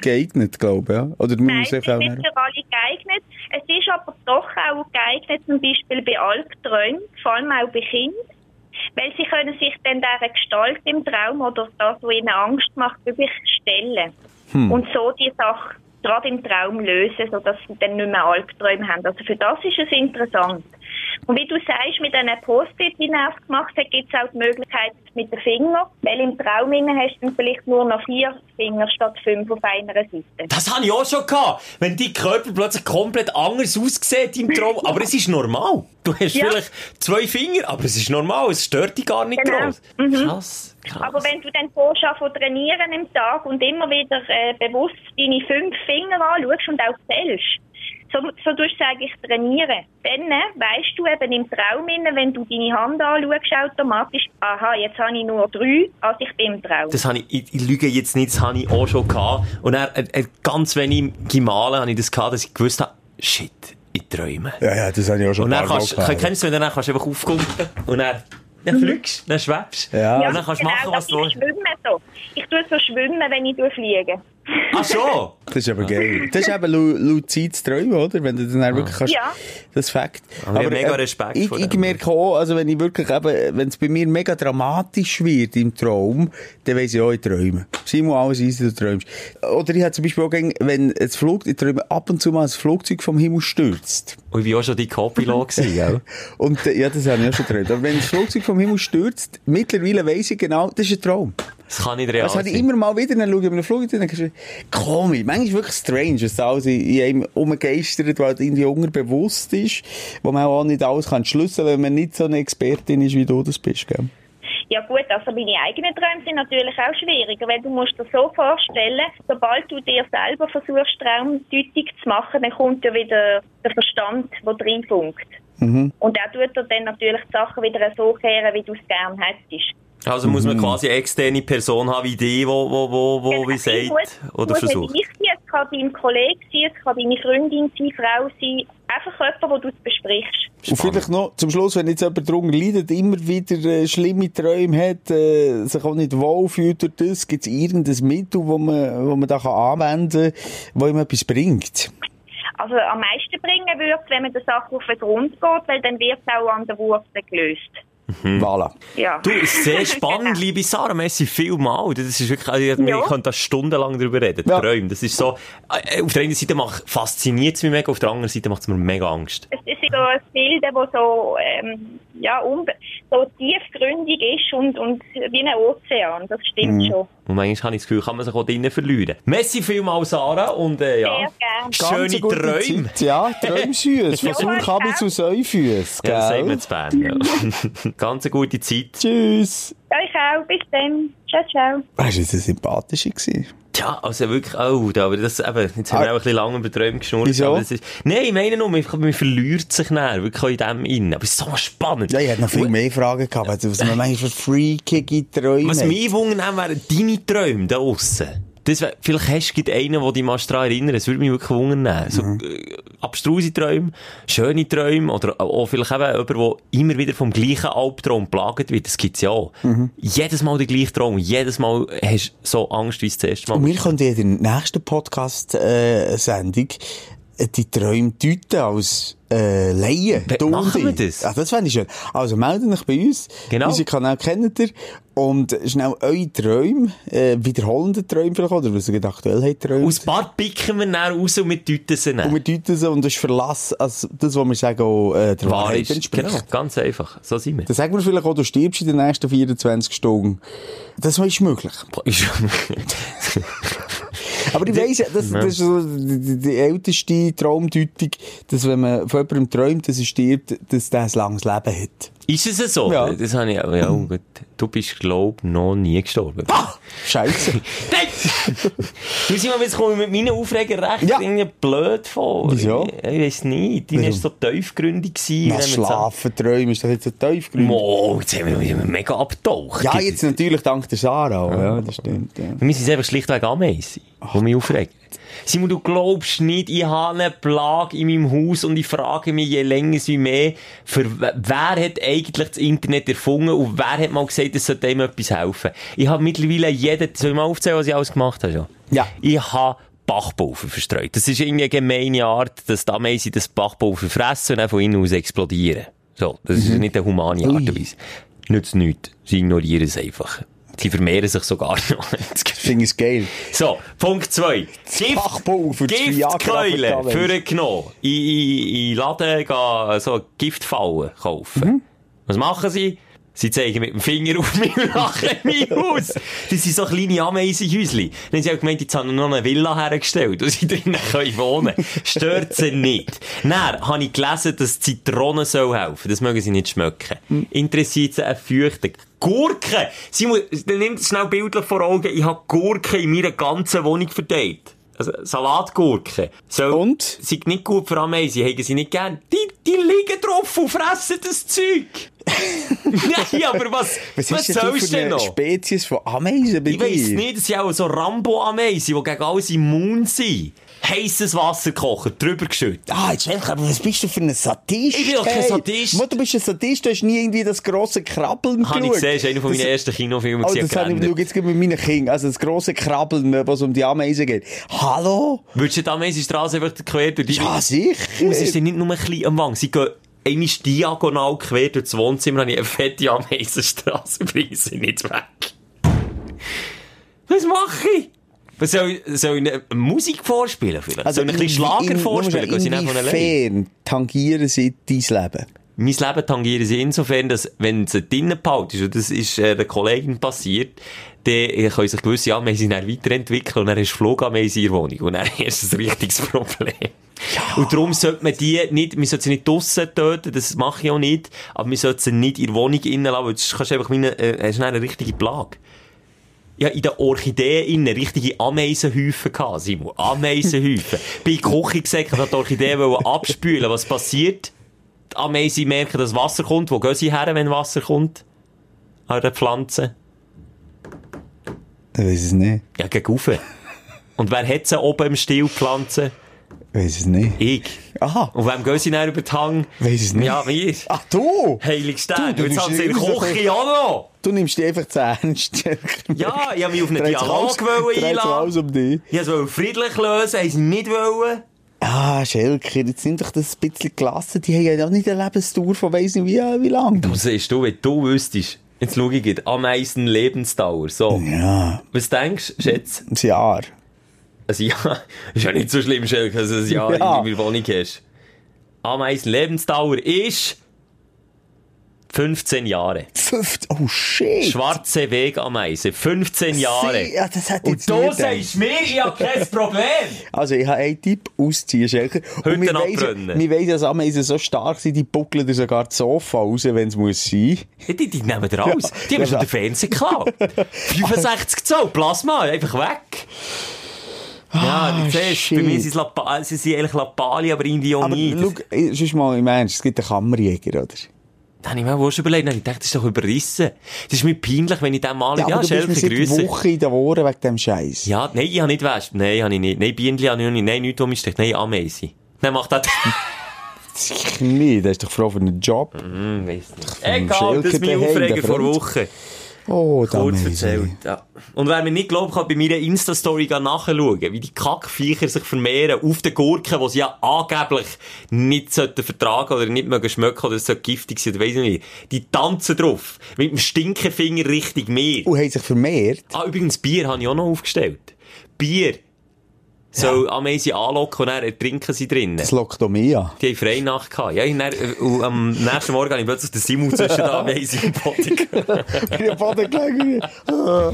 geeignet, glaube ich. Ja? Oder Nein, es ist nicht für alle geeignet. Es ist aber doch auch geeignet, zum Beispiel bei Albträumen, vor allem auch bei Kindern. Weil sie können sich dann dieser Gestalt im Traum oder das, was ihnen Angst macht, wirklich stellen. Und so die Sache gerade im Traum lösen, sodass sie dann nicht mehr Albträume haben. Also für das ist es interessant. Und wie du sagst, mit diesen Post-it, die er gemacht hat, gibt es auch die Möglichkeit mit den Fingern, weil im Traum hast du vielleicht nur noch vier Finger statt fünf auf einer Seite. Das habe ich auch schon gehabt. Wenn dein Körper plötzlich komplett anders aussieht im Traum. [LAUGHS] Aber es ist normal. Du hast Ja. vielleicht zwei Finger, aber es ist normal. Es stört dich gar nicht Genau. groß. Krass. krass. Aber wenn du dann vorschafft von trainieren im Tag und immer wieder äh, bewusst deine fünf Finger anschaust und auch zählst, so, so tust du eigentlich trainieren. Dann äh, weißt du eben im Traum, innen, wenn du deine Hand anschaust, automatisch, aha, jetzt habe ich nur drei, als ich bin im Traum. Das habe ich, ich, ich lüge jetzt nicht, das habe ich auch schon gehabt. Und er, er, er ganz wenig Gimale habe ich das gehabt, dass ich gewusst habe, shit, ich träume. Ja, ja, das habe ich auch schon Und dann kannst, gehabt. kennst du, wenn du dann kannst du einfach aufkumpen und dann, dann fliegst, dann schwebst. Ja. Und dann kannst du machen, genau, was du ich willst. schwimme so. Ich tue so schwimmen, wenn ich fliege. Ach schon? Das ist aber geil. Das ist eben lu luzides Träumen, oder? Wenn du dann auch wirklich kannst, Ja. das ist Fakt. Aber ich habe mega Respekt ich, vor ich dem. merke auch, also wenn ich wirklich eben, wenn es bei mir mega dramatisch wird im Traum, dann weiss ich auch, ich träume. Simon, alles easy, du träumst. Oder ich habe zum Beispiel auch gern, wenn ein Flug, ich träume ab und zu mal ein Flugzeug vom Himmel stürzt. Und ich war auch schon dein Co-Pilot gewesen, gell? [LAUGHS] Und, äh, ja, das habe ich auch schon geträumt. Aber wenn das Flugzeug vom Himmel stürzt, mittlerweile weiss ich genau, das ist ein Traum. Das kann nicht real Das sein. immer mal wieder, dann schaue ich auf einen Flug und denke, komisch, manchmal ist es wirklich strange, dass da alles in in einem umgeistert, weil es irgendwie unterbewusst ist, wo man auch nicht alles kann entschlüsseln kann, wenn man nicht so eine Expertin ist, wie du das bist, gell? Ja gut, also meine eigenen Träume sind natürlich auch schwieriger, weil du musst dir so vorstellen, sobald du dir selber versuchst, Traumdeutung zu machen, dann kommt ja wieder der Verstand, der reinfunkt. Mhm. Und der tut dir dann natürlich die Sachen wieder so kehren, wie du es gerne hättest. Also muss man quasi eine externe Person haben wie die, wo, wo, wo, wo wie Es sagt, muss- oder muss nicht versucht. ich sein, es kann dein Kollege sein, es kann deine Freundin sein, Frau sein, einfach jemand, wo du es besprichst. Und vielleicht noch zum Schluss, wenn jetzt jemand darunter leidet, immer wieder äh, schlimme Träume hat, äh, sich auch nicht wohlfühlt durch das, gibt es irgendein Mittel, wo man, wo man da kann anwenden kann, wo ihm etwas bringt? Also am meisten bringen würde es, wenn man der Sache auf den Grund geht, weil dann wird es auch an der Wurzel gelöst. Voilà. Ja. Du, ist sehr [LAUGHS] spannend, liebe Sarah, merci vielmal. Das ist wirklich, also, Ja. ich könnte da stundenlang drüber reden. Ja. Träume. Das ist so, äh, auf der einen Seite macht, fasziniert es mich mega, auf der anderen Seite macht es mir mega Angst. Es ist so ein Bild, das so, ähm, ja, so tiefgründig ist und, und wie ein Ozean. Das stimmt schon. Und manchmal habe ich das Gefühl, kann man sich auch drinnen verlieren. Merci vielmal, Sarah, und, äh, ja. Schöne Ganz gute Träume. Zeit. Ja, Träumsüß. Von [LAUGHS] ja. zu Säufüß. Ja, das man Gell? zu Bern, ja. [LAUGHS] Ganz eine gute Zeit. Tschüss. Euch auch. Bis dann. Ciao, ciao. Weißt du, das war sympathische. gewesen. Tja, also wirklich, oh, da, aber das, eben, jetzt haben wir Ah. auch ein bisschen lange über Träume geschnurrt. Wieso? aber das ist, nein, ich meine nur, man, man verliert sich näher, wirklich auch in dem innen. Aber es ist so spannend. Ja, ich hätte noch viel mehr Fragen gehabt, also, was man manchmal für freakige Träume Was hat. mich wundern wären deine Träume da aussen. Das wär, vielleicht hast du einen, der dich mal daran erinnert. Das würde mich wirklich wundern. So, Mhm. äh, abstruse Träume, schöne Träume oder auch vielleicht eben jemand, der immer wieder vom gleichen Albtraum plagt wird. Das gibt's ja auch. Mhm. Jedes Mal der gleiche Traum. Jedes Mal hast du so Angst, wie es das erste Mal Und wir können in der nächsten Podcast-Sendung äh, die Träume deuten als äh, Laien. Und machen wir das? Ja, das fände ich schön. Also meldet euch bei uns. Genau. Unseren Kanal kennt ihr. Und schnell eure Träume, äh, wiederholende Träume vielleicht, oder was ihr aktuell habt träumt. Aus Bad picken wir dann raus und wir deuten sie und dann. wir deuten sie und das ist Verlass, also das, was wir sagen, auch äh, der Wahr Wahrheit ist. entspricht. Genau, ganz einfach. So sind wir. Dann sagen wir vielleicht auch, du stirbst in den nächsten 24 Stunden. Das ist möglich. [LAUGHS] Aber ich weiss ja, das, das ist so die, die, die älteste Traumdeutung, dass wenn man von jemandem träumt, dass er stirbt, dass der ein langes Leben hat. Ist es so? Ja. Das habe ich, ja, gut. Du bist, glaub noch nie gestorben. Scheiße. [LAUGHS] Nein! du siehst mal, jetzt komme ich mit meinen Aufreger recht Ja. irgendwie blöd vor. Wieso? Ich, ich weiss nicht. Deine war so tiefgründig. gewesen. Wir schlafen, träumen, ist das jetzt so tief gesagt, Mo, jetzt haben wir mega abgetaucht. Ja, jetzt natürlich dank der Sarah ja, das stimmt. Ja. Wir sind einfach schlichtweg Ameisen, die mich aufregen. Simon, du glaubst nicht, ich habe eine Plage in meinem Haus und ich frage mich je länger wie mehr, für wer hat eigentlich das Internet erfunden und wer hat mal gesagt, es sollte dem etwas helfen. Ich habe mittlerweile jeden, soll ich mal aufzählen, was ich alles gemacht habe schon? Ja. Ich habe Bachpulver verstreut. Das ist irgendwie eine gemeine Art, dass die Ameisen das Bachpulver fressen und dann von innen aus explodieren. So, das ist nicht eine humane Art und. Weise. Nützt nichts. Sie ignorieren es einfach. Sie vermehren sich sogar [LAUGHS] noch. Ich finde es geil. So, Punkt 2. Gift, Bachpulver, das Viagra für die Giftkeule Ameisen. für genommen. In, in, in Laden gehen, so Giftfallen kaufen. Mhm. Was machen sie? Sie zeigen mit dem Finger auf mich [LAUGHS] und lachen mich aus. Das sind so kleine Ameisenhäuschen. Dann haben sie auch gemeint, jetzt haben noch eine Villa hergestellt, wo sie drinnen können wohnen [LAUGHS] Stört sie nicht. Dann habe ich gelesen, dass Zitronen soll helfen. Das mögen sie nicht schmecken. Hm. Interessiert sie eine Feuchte Gurken. Simon, nimm schnell Bilder vor Augen. Ich habe Gurken in meiner ganzen Wohnung verteilt. Also Salatgurken. So, Und? Sind nicht gut für Ameisen, haben sie nicht gern. Die, die liegen drauf und fressen das Zeug. [LAUGHS] Nein, aber was, Was, was, sollst du denn noch? Spezies von Ameisen bei Ich weiss nicht, das sind auch so Rambo-Ameisen, die gegen alles immun sind. Heisses Wasser kochen, drüber geschüttet. Ah, jetzt Schelke, aber was bist du für ein Sadist? Ich bin doch kein Sadist. Mo, Du bist ein Sadist, du hast nie irgendwie das grosse Krabbeln Habe ich geschaut. gesehen, das ist einer von meinen ersten Kinofilmen. Oh, das habe ich, schau jetzt mit meinen Kindern. Also das grosse Krabbeln, was um die Ameisen geht. Hallo? Würdest du die Ameisenstraße einfach quer durch die... Ja, sicher. Und es ist nicht nur ein bisschen am Wang. Sie gehen einmal diagonal quer durch das Wohnzimmer, habe ich eine fette Ameisenstraße, [LAUGHS] bringen sie nicht weg. Was mache ich? Was soll, soll ich Musik vorspielen vielleicht? soll ich ein bisschen Also in- Schlager in- vorspielen? Allein? Inwiefern tangieren sie dein Leben? Mein Leben tangieren sie insofern, dass, wenn es drinnen behalten ist, und das ist äh, einer Kollegin passiert, dann äh, können sich gewisse Ameisen dann weiterentwickeln und dann hast du Flugameisen in der Wohnung. Und dann [LAUGHS] ist ein richtiges Problem. Und darum sollte man die nicht, man sollte sie nicht draussen töten, das mache ich auch nicht, aber man sollte sie nicht in der Wohnung innen lassen, weil sonst kannst du einfach meine, äh, hast eine richtige Plage. Ja, in den Orchideen innen richtige Ameisenhäufen gehabt, Simon. Ameisenhäufen. [LAUGHS] Bei der Küche gesagt, ich wollte die Orchideen wollen abspülen. Was passiert? Die Ameisen merken, dass Wasser kommt. Wo gehen sie her, wenn Wasser kommt? An der Pflanze? Ich weiß es nicht. Ja, gegen rauf. Und wer hat sie oben im Stiel Pflanzen? Ich weiß es nicht. Ich. Aha. Und wem gehen sie dann über den Hang? Weiss es nicht. Ja, wir. Ach, du! Heiligstein. Du, du Jetzt nimmst sie in der immer so Küche auch noch. Du nimmst dich einfach zu ernst. Ja, ich habe mich auf einen Dialog wollen einladen. alles um dich. Ich wollte es friedlich lösen, haben sie nicht wollen. Ah, Schelke, jetzt nimm doch das ein bisschen gelassen. Die haben ja auch nicht eine Lebensdauer von weiss nicht wie, wie lang. Du siehst du, wenn du wüsstest. Jetzt schau ich gerade. Ameisen Lebensdauer. So. Ja, Was denkst du, Schätz? ein Jahr. Also ja, [LAUGHS] ist ja nicht so schlimm, Schelke, dass du ein Jahr Ja. in deiner Wohnung hast. Ameisen Lebensdauer ist 15 Jahre. Fünft, oh shit. Schwarze Wegameise, 15 Jahre. Sie- Ja, das ich Und du sagst mir, ich habe kein [LAUGHS] Problem. Also, ich habe einen Tipp, ausziehen, Schelke. Heute wir abbrennen. wir weiss, dass Ameisen so stark sind, die buckeln dir sogar das Sofa raus, wenn es muss sein. Ja, die, die nehmen dir alles. Die haben Ja. schon den Fernseher geklaut. [LAUGHS] 65 Zoll, Plasma, einfach weg. Ja, du siehst, bei mir sind es sind eigentlich Lappali, aber irgendwie auch Aber nicht. schau, sonst mal im Ernst, es gibt einen Kammerjäger, oder? Da habe ich mir auch schon überlegt, dann habe ich gedacht, das ist doch überrissen. Das ist mir peinlich, wenn ich den mal, ja, aber du Schelke, bist mir seit grüße. Wochen in den Ohren wegen dem Scheiß. Ja, nein, ich habe nicht Wespen. Nein, habe ich nicht. Nein, Bienenli habe ich nicht. Nein, nichts, was mich steckt. Nein, Ameise. Nein, macht das. [LAUGHS] Sicher nicht, der ist doch froh für einen Job. hm, weiss nicht. Egal, das ist mein Aufreger vor Wochen. Oh, Kurz erzählt, ja. Und wer mir nicht glaubt, kann bei meiner Insta-Story nachschauen, wie die Kackviecher sich vermehren auf den Gurken, die sie ja angeblich nicht sollten vertragen oder nicht mögen schmecken oder es sollte giftig sein oder weiss ich nicht. Die tanzen drauf. Mit dem Stinkefinger Richtung Meer. Und haben sich vermehrt. Ah, übrigens, Bier habe ich auch noch aufgestellt. Bier soll Ameisen anlocken und dann ertrinken sie drinnen. Das lockt auch mich an. Die haben Freinacht gehabt. Ja, und dann, äh, und am nächsten Morgen habe ich plötzlich den Simon zwischen den Ameisen im Boden. Bin am Boden gelegen. [LAUGHS] Ah.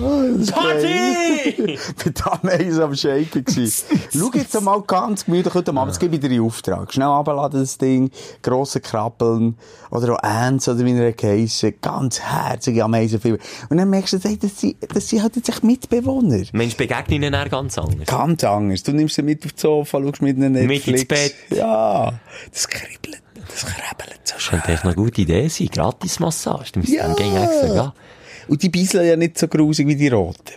Party! da Ameisen am Shaken gewesen. Schau jetzt mal ganz gemütlich heute Abend. Gebe ich dir einen Auftrag. Schnell abladen das Ding. Grosse Krabbeln. Oder auch Ants oder wie er geheissen. Ganz herzige Ameisenfilme. Und dann merkst du, das sind, das sind halt jetzt echt Mitbewohner. Mensch, begegnen ihnen ganz anders. Ganz anders. Du nimmst sie mit auf das Sofa, schaust mit ihnen Netflix. Mit ins Bett. Ja. Das kribbelt. Das krabbelt so schön. Könnte echt eine gute Idee sein. Gratis-Massage. Du müsstest Ja. dann gegen extra gehen. Und die Bieseln ja nicht so grusig wie die roten.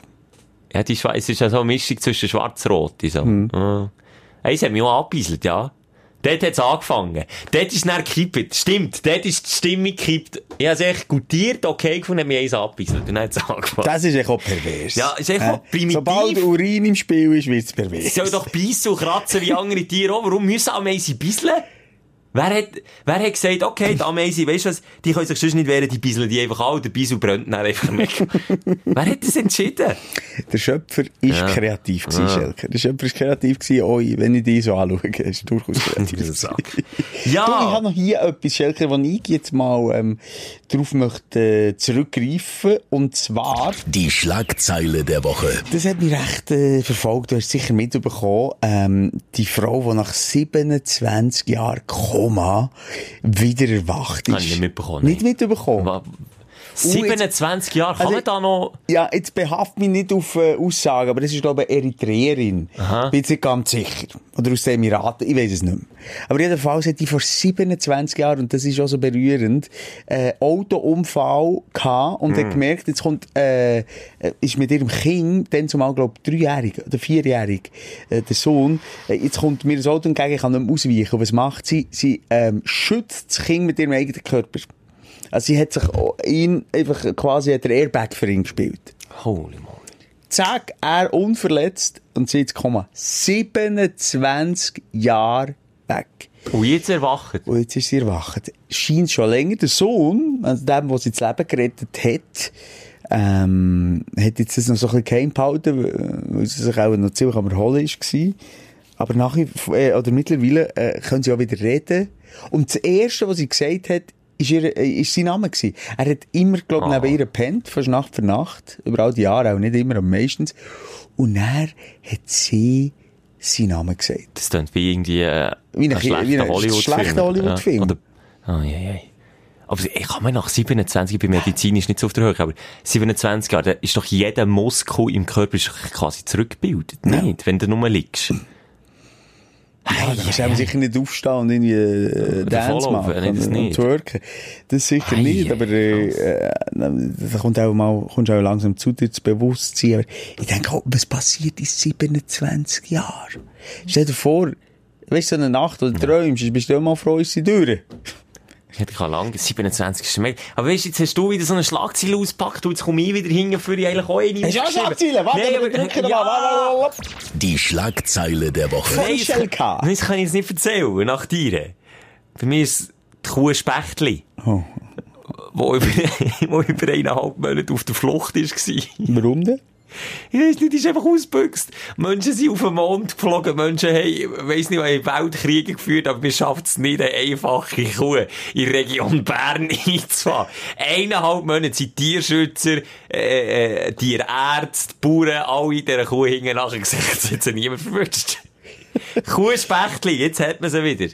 Ja, die Schweiz ist ja so eine Mischung zwischen schwarz-rot. So. Mhm. Ja. Eins hat mich auch angebieselt, ja. Dort hat's angefangen. Dort ist dann gekippt. Stimmt, dort ist die Stimmung gekippt. Ich hab's echt gutiert, okay gefunden, hat mich eins angebieselt. Und dann hat's angefangen. Das ist echt auch pervers. Ja, ist echt auch Äh, primitiv. Sobald Urin im Spiel ist, wird's pervers. Sie sollen doch beißen und kratzen wie andere Tiere auch. Warum müssen Ameisen bisseln? Wer hat, wer hat gesagt, okay, die Ameisen, weisst du was, die können sich sonst nicht wehren, die bisseln die einfach an, der Bisel brennt dann einfach weg. [LAUGHS] wer hat das entschieden? Der Schöpfer ist Ja. kreativ gewesen, Ja. Schelker. Der Schöpfer ist kreativ gewesen, oi, wenn ich die so anschaue, ist durchaus kreativ. [LAUGHS] Sack. Du, ich Ja! habe noch hier etwas, Schelker, wo ich jetzt mal ähm, darauf möchte äh, zurückgreifen. Und zwar, Die Schlagzeile der Woche. das hat mich recht äh, verfolgt, du hast sicher mitbekommen, ähm, die Frau, die nach 27 Jahren Koma wieder erwacht ist. Habe ich nicht mitbekommen, Nicht mitbekommen? Wa- 27 Jahre, kann Also- man da noch... Ja, jetzt behaft mich nicht auf äh, Aussagen, aber das ist, glaube ich, eine Eritreerin. Aha. Bin jetzt nicht ganz sicher. Oder aus den Emiraten, ich weiß es nicht mehr. Aber jedenfalls hat die vor 27 Jahren, und das ist auch so berührend, äh, Autounfall gehabt und hat gemerkt, jetzt kommt, äh, ist mit ihrem Kind, dann zumal, glaube ich, dreijährig oder vierjährig, äh, der Sohn, äh, jetzt kommt mir das Auto entgegen, ich kann nicht mehr ausweichen. Und was macht sie? Sie ähm, schützt das Kind mit ihrem eigenen Körper. Also sie hat sich ihn einfach quasi hat der Airbag für ihn gespielt. Holy moly. Zack, er unverletzt und sie jetzt kommen 27 Jahre weg. Und jetzt erwacht. Und jetzt ist sie erwacht. Scheint schon länger. Der Sohn, also dem, der sie das Leben gerettet hat, ähm, hat jetzt das noch so ein bisschen geheim behalten, weil sie sich auch noch ziemlich am Erholen war. Aber nachher, äh, oder mittlerweile, äh, können sie auch wieder reden. Und das Erste, was sie gesagt hat, ist, ihr, äh, ist sein Name gewesen. Er hat immer, glaube ich, Ah. neben ihr gepennt, fast Nacht für Nacht, über all die Jahre, auch nicht immer, aber meistens. Und er hat sie seinen Namen gesagt. Das klingt wie irgendwie äh, Wie ein- schlechter Hollywood-Film. schlechter Hollywood-Film. Ja, oder, ah, je, je. Aber ich kann mir nach 27, ich bin medizinisch nicht so auf der Höhe, aber 27 Jahre, da ist doch jeder Muskel im Körper ist quasi zurückgebildet. Nicht, wenn du nur liegst. Ja, da kannst du eben sicher nicht aufstehen und irgendwie äh, Dance machen und, und twerken. Das sicher nicht, aber äh, äh, da kommt auch mal, kommst auch langsam zu dir zu Bewusstsein. Aber ich denke, oh, was passiert in 27 Jahren? Stell dir vor, weißt du, so eine Nacht, wo du träumst, bist du mal froh, ist sie durch. Ich kann lang, 27 ist mehr. Aber weißt du, jetzt hast du wieder so eine Schlagzeile ausgepackt und jetzt komme ich wieder hin, für ich eigentlich auch eine Hast du auch. Schlagzeilen? Warte, Nein, aber aber- drücken wir ja. mal. Warte, Die Schlagzeile der Woche. Nein, das das kann ich jetzt nicht erzählen, nach dir. Bei mir ist die Kuh Spechtli. Oh. Wo über, [LAUGHS] wo über eineinhalb Monate auf der Flucht war. Warum denn? Ich weiss nicht, die ist einfach ausgebüxt. Menschen sind auf den Mond geflogen, Menschen haben, weiss nicht, haben Weltkriege geführt, aber wir schaffen es nicht, eine einfache Kuh in der Region [LAUGHS] Bern einzufahren. Eineinhalb Monate sind Tierschützer, äh, äh, Tierärzte, Bauern, alle in dieser Kuh hingen nachher gesagt, es hat sie niemand verwünscht. Kuhspechtli, jetzt hat man sie wieder.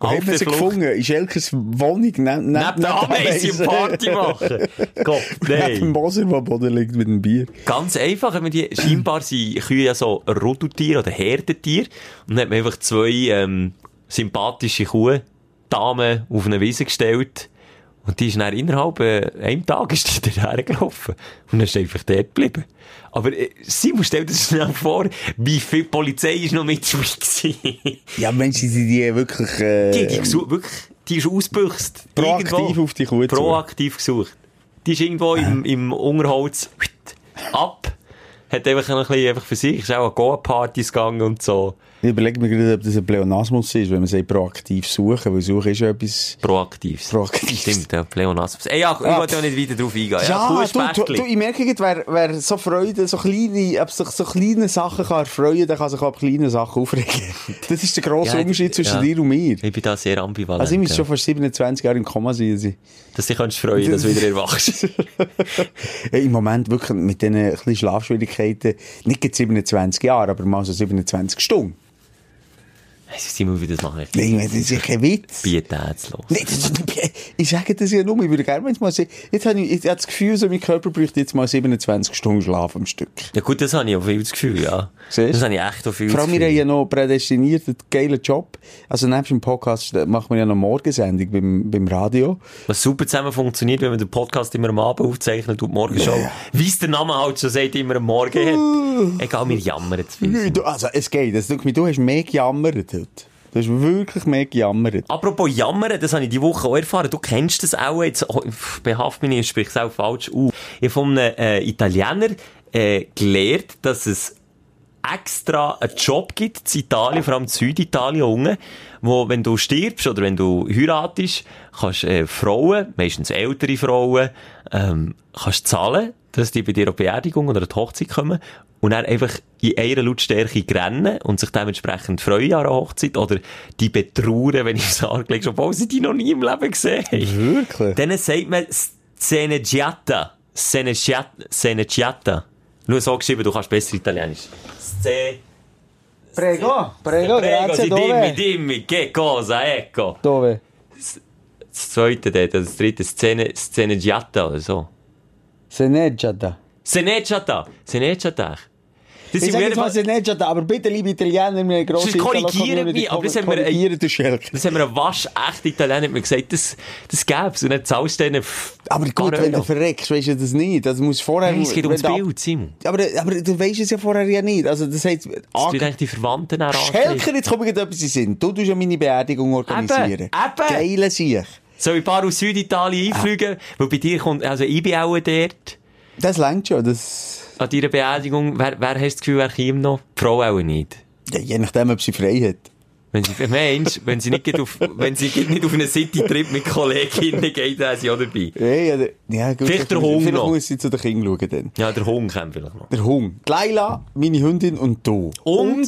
Wo man der sie Flucht. gefunden? In Schelkers Wohnung? Neben, neben, Neben der Ameise Party machen. Gott, Neben dem nein. Moser, der am Boden liegt mit dem Bier. Ganz einfach, wenn man die, scheinbar sind Kühe ja so Rudeltiere oder Herdentiere. Und dann hat man einfach zwei, ähm, sympathische Kuh, Damen auf eine Wiese gestellt. Und die ist dann innerhalb, äh, einem Tag ist die daher gelaufen. Und dann ist einfach dort geblieben. Aber, äh, Simon, stell dir das schnell vor, wie viel Polizei ist noch mit dabei. [LAUGHS] Ja, Menschen, die, die wirklich, äh, Die, die gesucht, wirklich, die ist ausgebüxt. Proaktiv Irgendwo. auf die Kuh. Proaktiv gesucht. Die ist irgendwo im, im Unterholz [LAUGHS] ab. Hat einfach ein bisschen einfach für sich, ist auch an Goa-Partys gegangen und so. Ich überlege mir gerade, ob das ein Pleonasmus ist, wenn man sagt, proaktiv suchen, weil suchen ist ja etwas... Proaktiv. Proaktiv. Stimmt, ja, Pleonasmus. Ey, ja, ich Ja. wollte ja nicht weiter drauf eingehen. Ja, Ja, du, du, du, ich merke gerade, wer, wer so Freude, so kleine, ob sich so kleine Sachen kann erfreuen, der kann sich auch ab kleinen Sachen aufregen. [LAUGHS] Das ist der grosse Ja, Unterschied zwischen ja. dir und mir. Ich bin da sehr ambivalent. Also ich muss ja. schon vor 27 Jahren im Koma sein. Dass du dich freuen, dass du wieder erwachst. [LAUGHS] Hey, Im Moment wirklich mit diesen Schlafschwierigkeiten, nicht gerade 27 Jahre, aber mal so 27 Stunden. Simon, wie das mache ich. Nein, das ist ja kein Witz. Pietätslos. Das, ich sage das ja nur, ich würde gerne mal sehen, jetzt habe ich, ich habe das Gefühl, so mein Körper bräuchte jetzt mal 27 Stunden Schlaf am Stück. Ja gut, das habe ich auch viel das Gefühl, ja. Siehst? Das habe ich echt auch viel Vor allem, wir haben ja noch prädestiniert, einen geilen Job. Also nebst dem Podcast machen wir ja noch Morgensendung beim, beim Radio. Was super zusammen funktioniert, wenn man den Podcast immer am Abend aufzeichnet und morgen schon, wie es der Name halt schon sagt, immer am Morgen hat. Egal, wir jammern zu viel. Nö, du, also es geht, das, du, du hast mehr gejammert heute. Du hast wirklich mehr gejammert. Apropos jammern, das habe ich die Woche auch erfahren. Du kennst das auch jetzt. Oh, behaft mich nicht, ich spreche es auch falsch auf. Ich habe von einem äh, Italiener äh, gelernt, dass es extra einen Job gibt in Italien, vor allem in Süditalien unten, wo, wenn du stirbst oder wenn du heiratest, kannst äh, Frauen, meistens ältere Frauen, ähm, kannst zahlen, dass die bei dir auf Beerdigung oder die Hochzeit kommen und dann einfach in einer Lautstärke rennen und sich dementsprechend freuen an einer Hochzeit oder die betrauern, wenn ich es angelegt obwohl sie die noch nie im Leben gesehen haben. Wirklich? Denen sagt man Sceneggiata. Sceneggiata. Sceneggiata. Nur so geschrieben, du kannst besser Italienisch. Sce... Prego, prego, Prego, grazie, dimmi, dove? dimmi, che cosa, ecco. Dove? Das zweite das dritte, Scene, Sceneggiata oder so. Seneggiata. Sceneggiata. Sceneggiata. Das Ich sind sage jetzt mal Seneggiata, aber bitte, liebe Italiener, wir grosse Sie korrigieren mich, aber das haben wir- das haben wir ein waschechter Italiener mir gesagt, das, das gäb's. Und dann zahlst du denen Aber gut, wenn du verreckst, weisst du das nicht. Das muss vorher... Nein, es geht ums Bild, Simon. Aber, aber du weisst es ja vorher ja nicht. Also das heißt... Das tut eigentlich die Verwandten auch Schelker, jetzt kommt mir etwas in den Sinn. Du tust ja meine Beerdigung organisieren. eben. Geile Sieg. Soll ich ein paar aus Süditalien einfliegen? Weil bei dir kommt, also ich bin auch dort. Das längt schon. Das... An deiner Beerdigung, wer, wer hast das Gefühl, wer kommt noch? Die Frau auch nicht. Ja, je nachdem, ob sie frei hat. Wenn sie, [LAUGHS] Mensch, wenn sie nicht auf, wenn sie nicht auf einen City-Trip mit Kolleginnen [LAUGHS] geht, dann ist sie auch dabei. Ja, ja, der- ja gut. Vielleicht der Vielleicht noch. muss sie zu den Kindern schauen dann. Ja, der Hund kommt vielleicht noch. Der. Die Laila, meine Hündin und du.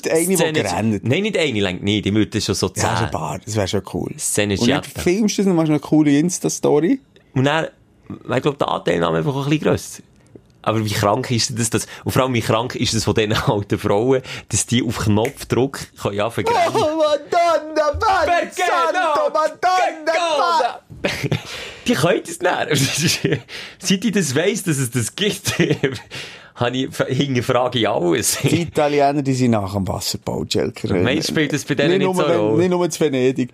eine, die Szene- gerannt. Nein, nicht eine, lenkt nicht. Ich würde schon so Ja, so ein paar. Das wäre schon cool. Szene Und dann Giatta. filmst du das und machst eine coole Insta-Story. Und dann, ich glaube, die Anteilnahme einfach ein bisschen grösser. Aber wie krank ist das? das? Und vor allem, wie krank ist das von diesen [LAUGHS] alten Frauen, dass die auf Knopfdruck können ja vergräben. Madonna, Perché no? [LAUGHS] Die können das nicht. [LAUGHS] Seit ich das weiss, dass es das gibt, [LAUGHS] habe ich, hinterfrage ich alles. Die Italiener, die sind nach dem Wasserbau, Jelker. Meinst du, spielt das bei denen nicht nur, so wenn-? Nicht nur zu Venedig.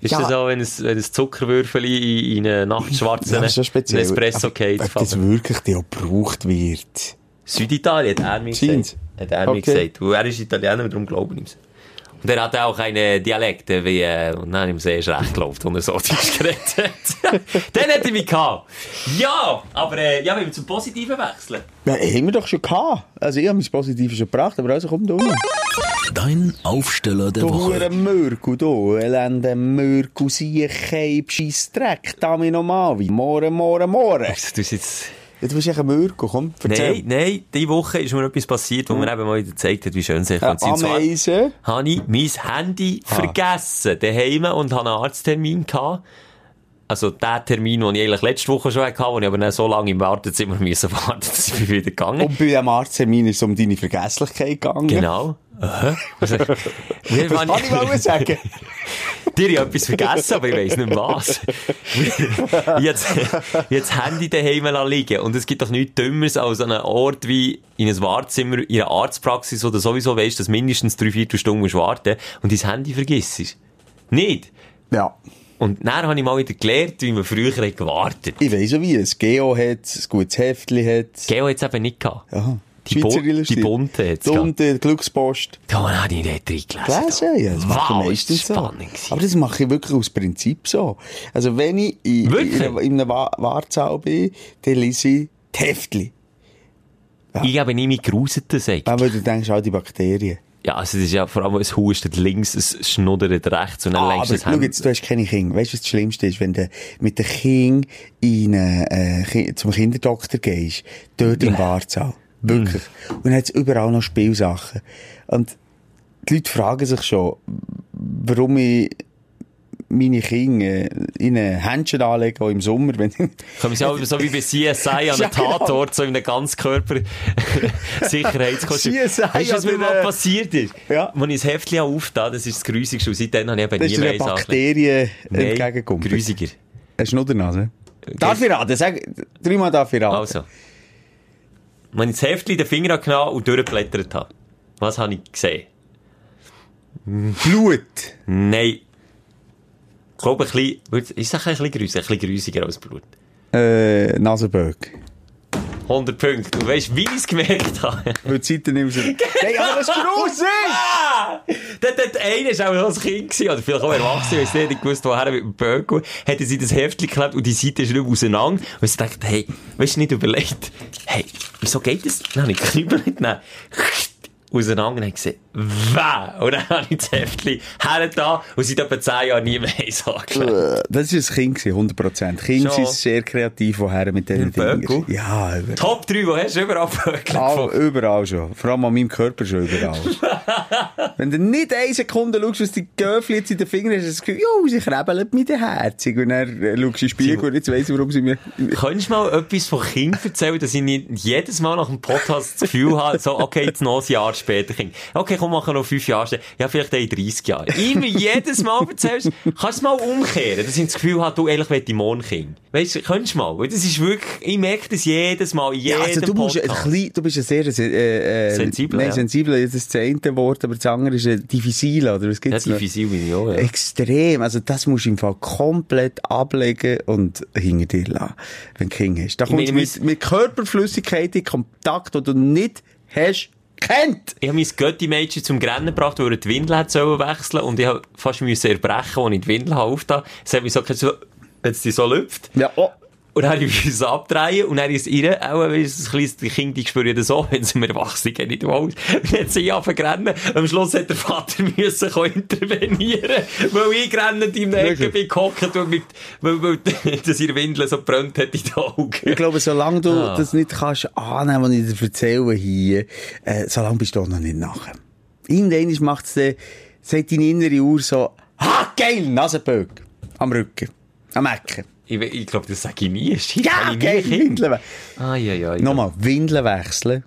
Ist das so, wenn ein, wenn Zuckerwürfel in, in einen nachtschwarzen Ja. Espresso geht? Ob das wirklich auch gebraucht wird. Süditalien, hat er mir gesagt. Hat er mir Okay. gesagt. Weil er ist Italiener, darum glaube ich ihm Und er hat auch keine Dialekte, wie, äh, und dann habe ich ihm sehr schlecht geglaubt, als er so [LAUGHS] geredet hat. [LAUGHS] Den hätte ich mich gehabt. Ja, aber, äh, ja, wenn wir zum Positiven wechseln. Ja, haben wir doch schon gehabt. Also ich habe mein Positives schon gebracht, aber also komm du. Dein Aufsteller der Du Woche. hure Mürku, du. Elende Mürku, Siechheib, Scheissdreck. Da mich noch mal wie. More, more, more. Also, du jetzt... Ja, du bist echt ein Mürku, komm, erzähl. Nein, nein, diese Woche ist mir etwas passiert, wo mir eben mal gezeigt hat, wie schön sie kann sein. Ameisen. habe ich mein Handy vergessen daheim und hatte einen Arzttermin gehabt. Also der Termin, den ich eigentlich letzte Woche schon hatte, wo ich aber dann so lange im Wartezimmer [LAUGHS] müssen warten, dass ich wieder gegangen Und bei dem Arzttermin ist es um deine Vergesslichkeit gegangen. Genau. Aha. Also, Was irgendwann- kann ich mal sagen? [LAUGHS] Dir habe etwas vergessen, aber ich weiss nicht was. [LAUGHS] jetzt, jetzt Handy daheim liegen. Und es gibt doch nichts Dümmeres als an einem Ort wie in einem Wartezimmer, in einer Arztpraxis, wo du sowieso weißt, dass mindestens drei, vier Stunden musst warten und dein Handy vergisst. Nicht. Ja. Und dann habe ich mal wieder gelernt, wie man früher hat gewartet Ich weiss auch wie. Ein Geo hat, ein gutes Heftchen hat. Geo hat es eben nicht gehabt. Aha. Die, Bu- die bunte jetzt. Die bunte Glückspost. Da habe ich nicht reingelesen. Gelesen, ja, das Wow, ist so. spannend gewesen. Aber das mache ich wirklich aus Prinzip so. Also wenn ich in, in, einer- in einem Wa- Wartsaal bin, dann lese ich die Heftli. Ich habe nicht mehr geruset, sag. Aber du denkst auch die Bakterien. Ja, also es ist ja vor allem, es hustet links, es schnuddert rechts und dann Ah, längst aber das schau jetzt, du hast keine Kinder. Weißt du, was das Schlimmste ist? Wenn du mit dem Kind in, äh, zum Kinderdoktor gehst, dort im Wartsaal. Wirklich. Und dann hat es überall noch Spielsachen. Und die Leute fragen sich schon, warum ich meine Kinder äh, in ein Händchen anlege, auch im Sommer, wenn Können sie auch so wie bei CSI an [LAUGHS] einem genau. Tatort, so in einem Ganzkörper [LAUGHS] Sicherheitskostüm. [LAUGHS] CSI Weißt du, was mir mal äh, passiert ist? Ja. Als ich das Heftchen aufgetan das ist das Grusigste. Und seitdem habe ich eben das nie ist mehr eine Sachen. Bakterien Nein, entgegenkommt. grusiger. Eine Schnuddernase. Darf ich raten? Sag, dreimal darf ich raten. Also. Wenn ich das Heftchen den Finger genommen und durchgeblättert habe, was habe ich gesehen? Blut. Nein. Ich glaube, ein bisschen, ist es ein bisschen grusig, ein bisschen grusiger als Blut. Äh, Nasenböck. 100 Punkte. Du weißt, wie ich es gemerkt habe. Weil die Seite mehr so... [LAUGHS] Hey, aber das ist grusig! [LAUGHS] Der, eine war auch noch ein Kind, oder vielleicht auch erwachsen, ich weiss nicht, ich gewusst, woher mit dem Böckel, hat sich das Heftchen geklebt und die Seite ist nicht auseinander. Und ich dachte, hey, weißt du nicht überlegt, hey, wieso geht das? Dann habe ich geknüppelt, dann auseinander und habe gesehen, wow! Und dann habe ich das Heftchen hergetan und seit etwa 10 Jahren nie mehr angelegt. Äh, Das war ein Kind, gewesen, 100%. Kinder sind sehr kreativ, woher mit diesen Mit? Dingen. Ja, überall. Top 3, wo hast du überall Böckel überall schon. Vor allem an meinem Körper schon überall. [LAUGHS] Wenn du nicht eine Sekunde schaust, was die Göfli jetzt in den Fingern hast, hast du das Gefühl, jo, sie krabbeln mir den Herzig. Und dann äh, schaust du in den Spiegel und jetzt weiss ich, warum sie mir... Könntest du mal etwas von Kind erzählen, dass ich nicht jedes Mal nach dem Podcast das Gefühl habe, so, okay, jetzt noch ein Jahr später, Kind. Okay, komm, machen noch fünf Jahre. Ja, vielleicht in 30 Jahre. Immer jedes Mal erzählst, kannst du es mal umkehren, dass ich das Gefühl habe, du, ehrlich, will ich morgen Kind. Weißt du, könntest du mal? Weil das ist wirklich, ich merke das jedes Mal, in Ja, jedem also du, musst ein Podcast. klein, du bist ein sehr äh, äh, Sensibler, Nein, ja. sensibler, das ist das eine Wort, aber das andere ist ein diffizil, oder was Ja, gibt's die noch? Visil bin ich auch, ja. Extrem. Also, das musst du im Fall komplett ablegen und hinter dir lassen, wenn du Kind hast. Da kommst du mit, mit Körperflüssigkeit in Kontakt, den du nicht hast, kennt. Ich habe mein Götti-Mädchen zum Grennen gebracht, weil er die Windel hat wechseln und ich habe fast müssen erbrechen, als ich die Windel habe aufgetan. Es hat mich so, so, wenn es dich so lüpft. Ja, oh. Und dann habe ich es abdrehen und dann ist es ihr, auch ein kleines Kind, die spüren das so, [LAUGHS] wenn sie mir Erwachsene gehen nicht aus. Und dann hat sie angefangen. Am Schluss hat der Vater [LAUGHS] müssen intervenieren, weil ich rennend in der Ecke bin gehockt und mit, weil, weil, [LAUGHS] dass ihre Windel so brennt hat in den Augen. Ich glaube, solange du Ah. das nicht kannst annehmen, was ich dir erzähle hier, äh, solange bist du auch noch nicht nachher. Irgendwann macht es dann, sagt deine innere Uhr so, ha, geil, Nasenböck. Am Rücken. Am Ecken. Ich, ich glaube, das sage ich nie. Shit, Ja, Kind. Windeln. Ah, ja, ja, ja. Nochmal, Windeln wechseln.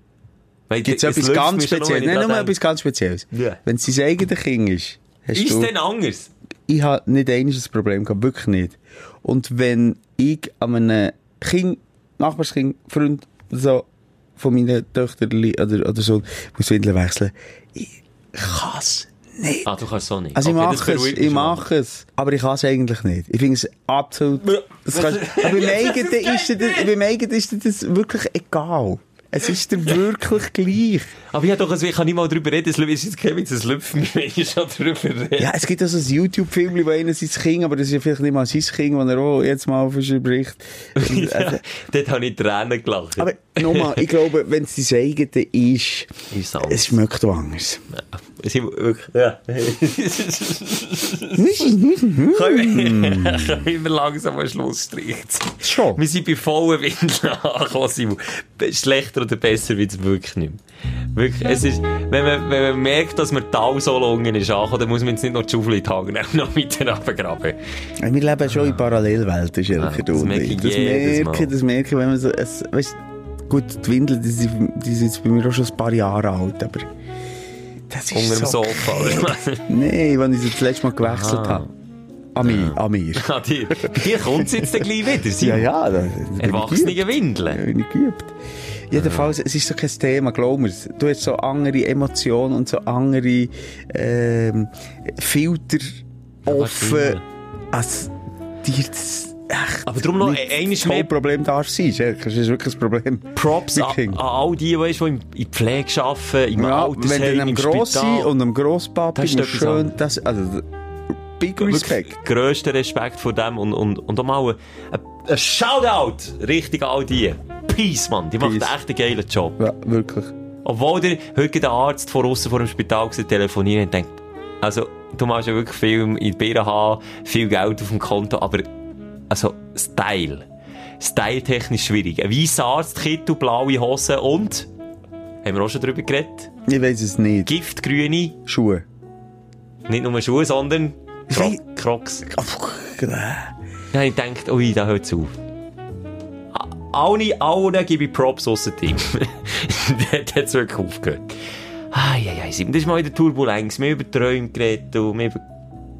Weil Gibt es etwas ganz Spezielles? Nein, nur dran etwas ganz Spezielles. Ja. Wenn es dein eigenes Kind ist, hast. Ist du... es denn anders? ich habe nicht einmal ein Problem gehabt, wirklich nicht. Und wenn ich an einem Kind, Nachbarskind, Freund, so, von meinen Töchtern oder, oder so, muss Windeln wechseln, ich es. Ah, du kannst so nicht. Also ich Okay, das mache es, ich mache es, aber ich kann es eigentlich nicht. Ich finde es absolut... Das kannst, aber beim eigenen ist dir das- ist das wirklich egal. Es ist dir wirklich gleich. Aber ich, hab doch, also ich kann nicht mal drüber reden, es ist jetzt es mir, wenn ich schon drüber rede. Ja, es gibt auch so ein YouTube-Film, wo einer sein Kind, aber das ist ja vielleicht nicht mal sein Kind, das er auch jetzt mal verspricht. Ja, Also, dort habe ich Tränen gelacht. aber nochmal, ich glaube, wenn es dein eigenes ist, Ist anders. es schmeckt anders. Es sind wirklich, ja. [LAUGHS] Hm. Können wir, [LAUGHS] können wir langsam einen Schlussstrich ziehen? Schon. Wir sind bei vollen Windeln [LAUGHS] angekommen, Simon. Schlechter oder besser wird es wirklich nicht mehr. Wirklich, es ist, wenn man, wenn man merkt, dass man Talsolungen ist angekommen, dann muss man jetzt nicht noch die Schaufel in die Haare nehmen noch weiter runtergraben. Wir leben schon in Parallelwelten, Schelker, Ah, du das merke ich. Das jedes merke, das merke ich, wenn man so, es, weißt, gut, die Windel, die sind, die sind bei mir auch schon ein paar Jahre alt, aber das ist Unter dem so Sofa. Nee, wenn ich sie das letzte Mal gewechselt Aha. habe. An mir, an mir. [LAUGHS] An dir. Bei dir kommt es jetzt gleich wieder, Ja, Simon. ja, da, Erwachsene. Windeln. Ja, bin ich geübt. Jedenfalls, es ist so kein Thema, glaub mir. Du hast so andere Emotionen und so andere ähm, Filter offen, als dir das, Aber darum noch eines mehr Hauptproblem darf sein. Schelker, Das ist wirklich ein Problem. Props an, an all die, weißt, die in der Pflege arbeiten, im Ja, Altersheim, wenn du im Grossi Spital. und einem Grosspapi schön, das, also, big Respect. Grössten Respekt vor dem und, und, und auch mal ein, ein Shoutout richtig an all die. Peace, Mann. Die macht Peace. echt einen geilen Job. Ja, wirklich. Obwohl der heute der Arzt vor aussen vor dem Spital war, telefoniert und denkt, also, du machst ja wirklich viel in der Birne haben, viel Geld auf dem Konto, aber, also, Style. Style-technisch schwierig. Ein weißer Arztkittel, blaue Hosen und, haben wir auch schon drüber geredet, Ich weiß es nicht. giftgrüne, Schuhe. nicht nur Schuhe, sondern Wie- Crocs. Habe ich gedacht, ui, da hört es auf. Alle, allen gebe ich Props aus dem Team. Dort hat es wirklich aufgehört. Eieiei, das ist mal wieder Turbulenz. Wir über Träume geredet und wir über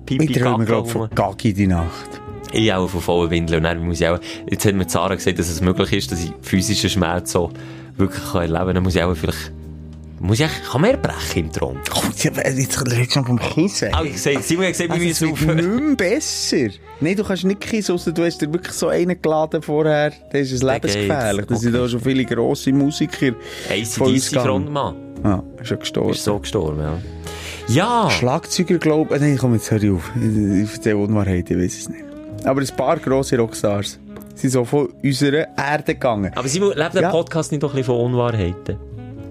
Pipi Ich träume gerade von Gagi die Nacht. Ich auch von vollen Windeln. Und dann muss ich auch, jetzt hat mir Zara gesagt, dass es möglich ist, dass ich physischen Schmerz so wirklich kann erleben kann. Dann muss ich auch vielleicht, muss ich, kann man erbrechen im Traum? Oh, jetzt redest du vom Kissen. Ah, ich gesagt, Simon hat gesagt, wir Also, es müssen wird aufhören. nicht mehr besser. Nein, du kannst nicht kissen, ausser du hast dir wirklich so einen geladen vorher. Das ist Der lebensgefährlich. Da sind Okay. da schon viele grosse Musiker gegangen. ACDC-Frontmann. Ja, ist schon gestorben. Ist so gestorben, ja. Ja! Schlagzeuger, glaube ich. Nein, komm, jetzt hör ich auf. Ich, ich erzähle Unwahrheit, ich weiß es nicht. Aber ein paar grosse Rockstars sind so von unserer Erde gegangen. Aber Simon, lebt der Ja. Podcast nicht doch ein bisschen von Unwahrheiten?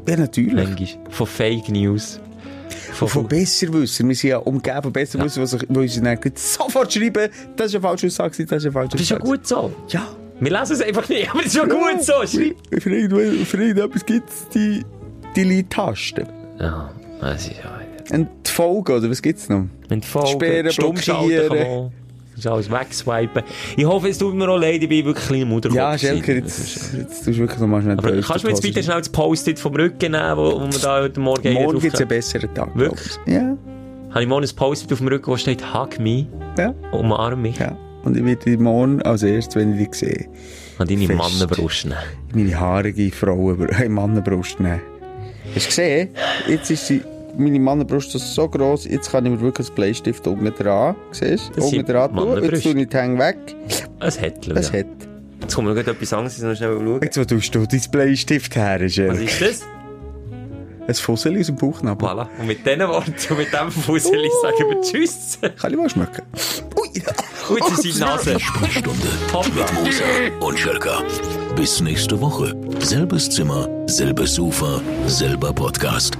Ja, natürlich. Manchmal. Von Fake News. Von, von Besserwisser. Wir sind ja umgeben von Besserwisser, die sich- die uns dann sofort schreiben, das ist eine falsche Aussage, das ist eine falsche Das ist ja Aussage. gut so. Ja. Wir lesen es einfach nicht, aber es ist ja gut so. Für, irgendwo- für irgendetwas gibt es die, die Lead-Tasten. Ja, das ist ja... Folge, oder was gibt es noch? Wenn die Folgen, Sperren, blockieren. Ist alles wegswipen. Ich hoffe, es tut mir auch leid, ich bin wirklich ein Mutterkopf. Ja. Schelker, jetzt, jetzt tust du wirklich noch mal schnell Aber kannst du mir jetzt bitte schnell das Post-it vom Rücken nehmen, wo, wo wir da heute Morgen Morgen drauf gibt es einen haben? besseren Tag. Wirklich? Ja, Habe ich morgen ein Post-it auf dem Rücken, wo steht «Hug me», ja, umarm mich, ja. Und ich werde dich morgen als erstes, wenn ich dich sehe, an deine Fest. Mannenbrust nehmen. meine haarige Frau [LAUGHS] Mannenbrust nehmen. Hast du gesehen? Jetzt ist sie, meine Mannenbrust so gross, jetzt kann ich mir wirklich einen Bleistift unten dran, siehst du? Das Unten dran tun, jetzt tue ich die Hänge weg. Ein Hättchen, Es ja. hat. Jetzt kommt noch gerade etwas anderes, ich muss noch schnell schauen. Jetzt, wo tust du dein Bleistift her, Was Gel? ist das? Ein Fussel aus dem Bauchnabel. Voilà. Und mit diesen Worten und mit diesem Fussel sagen wir Tschüss. Kann ich mal schmecken? Ui. Jetzt in seine Nase. Sprechstunde mit Musa und Schelka. Bis nächste Woche. Selbes Zimmer, selbes Sofa, selber Podcast.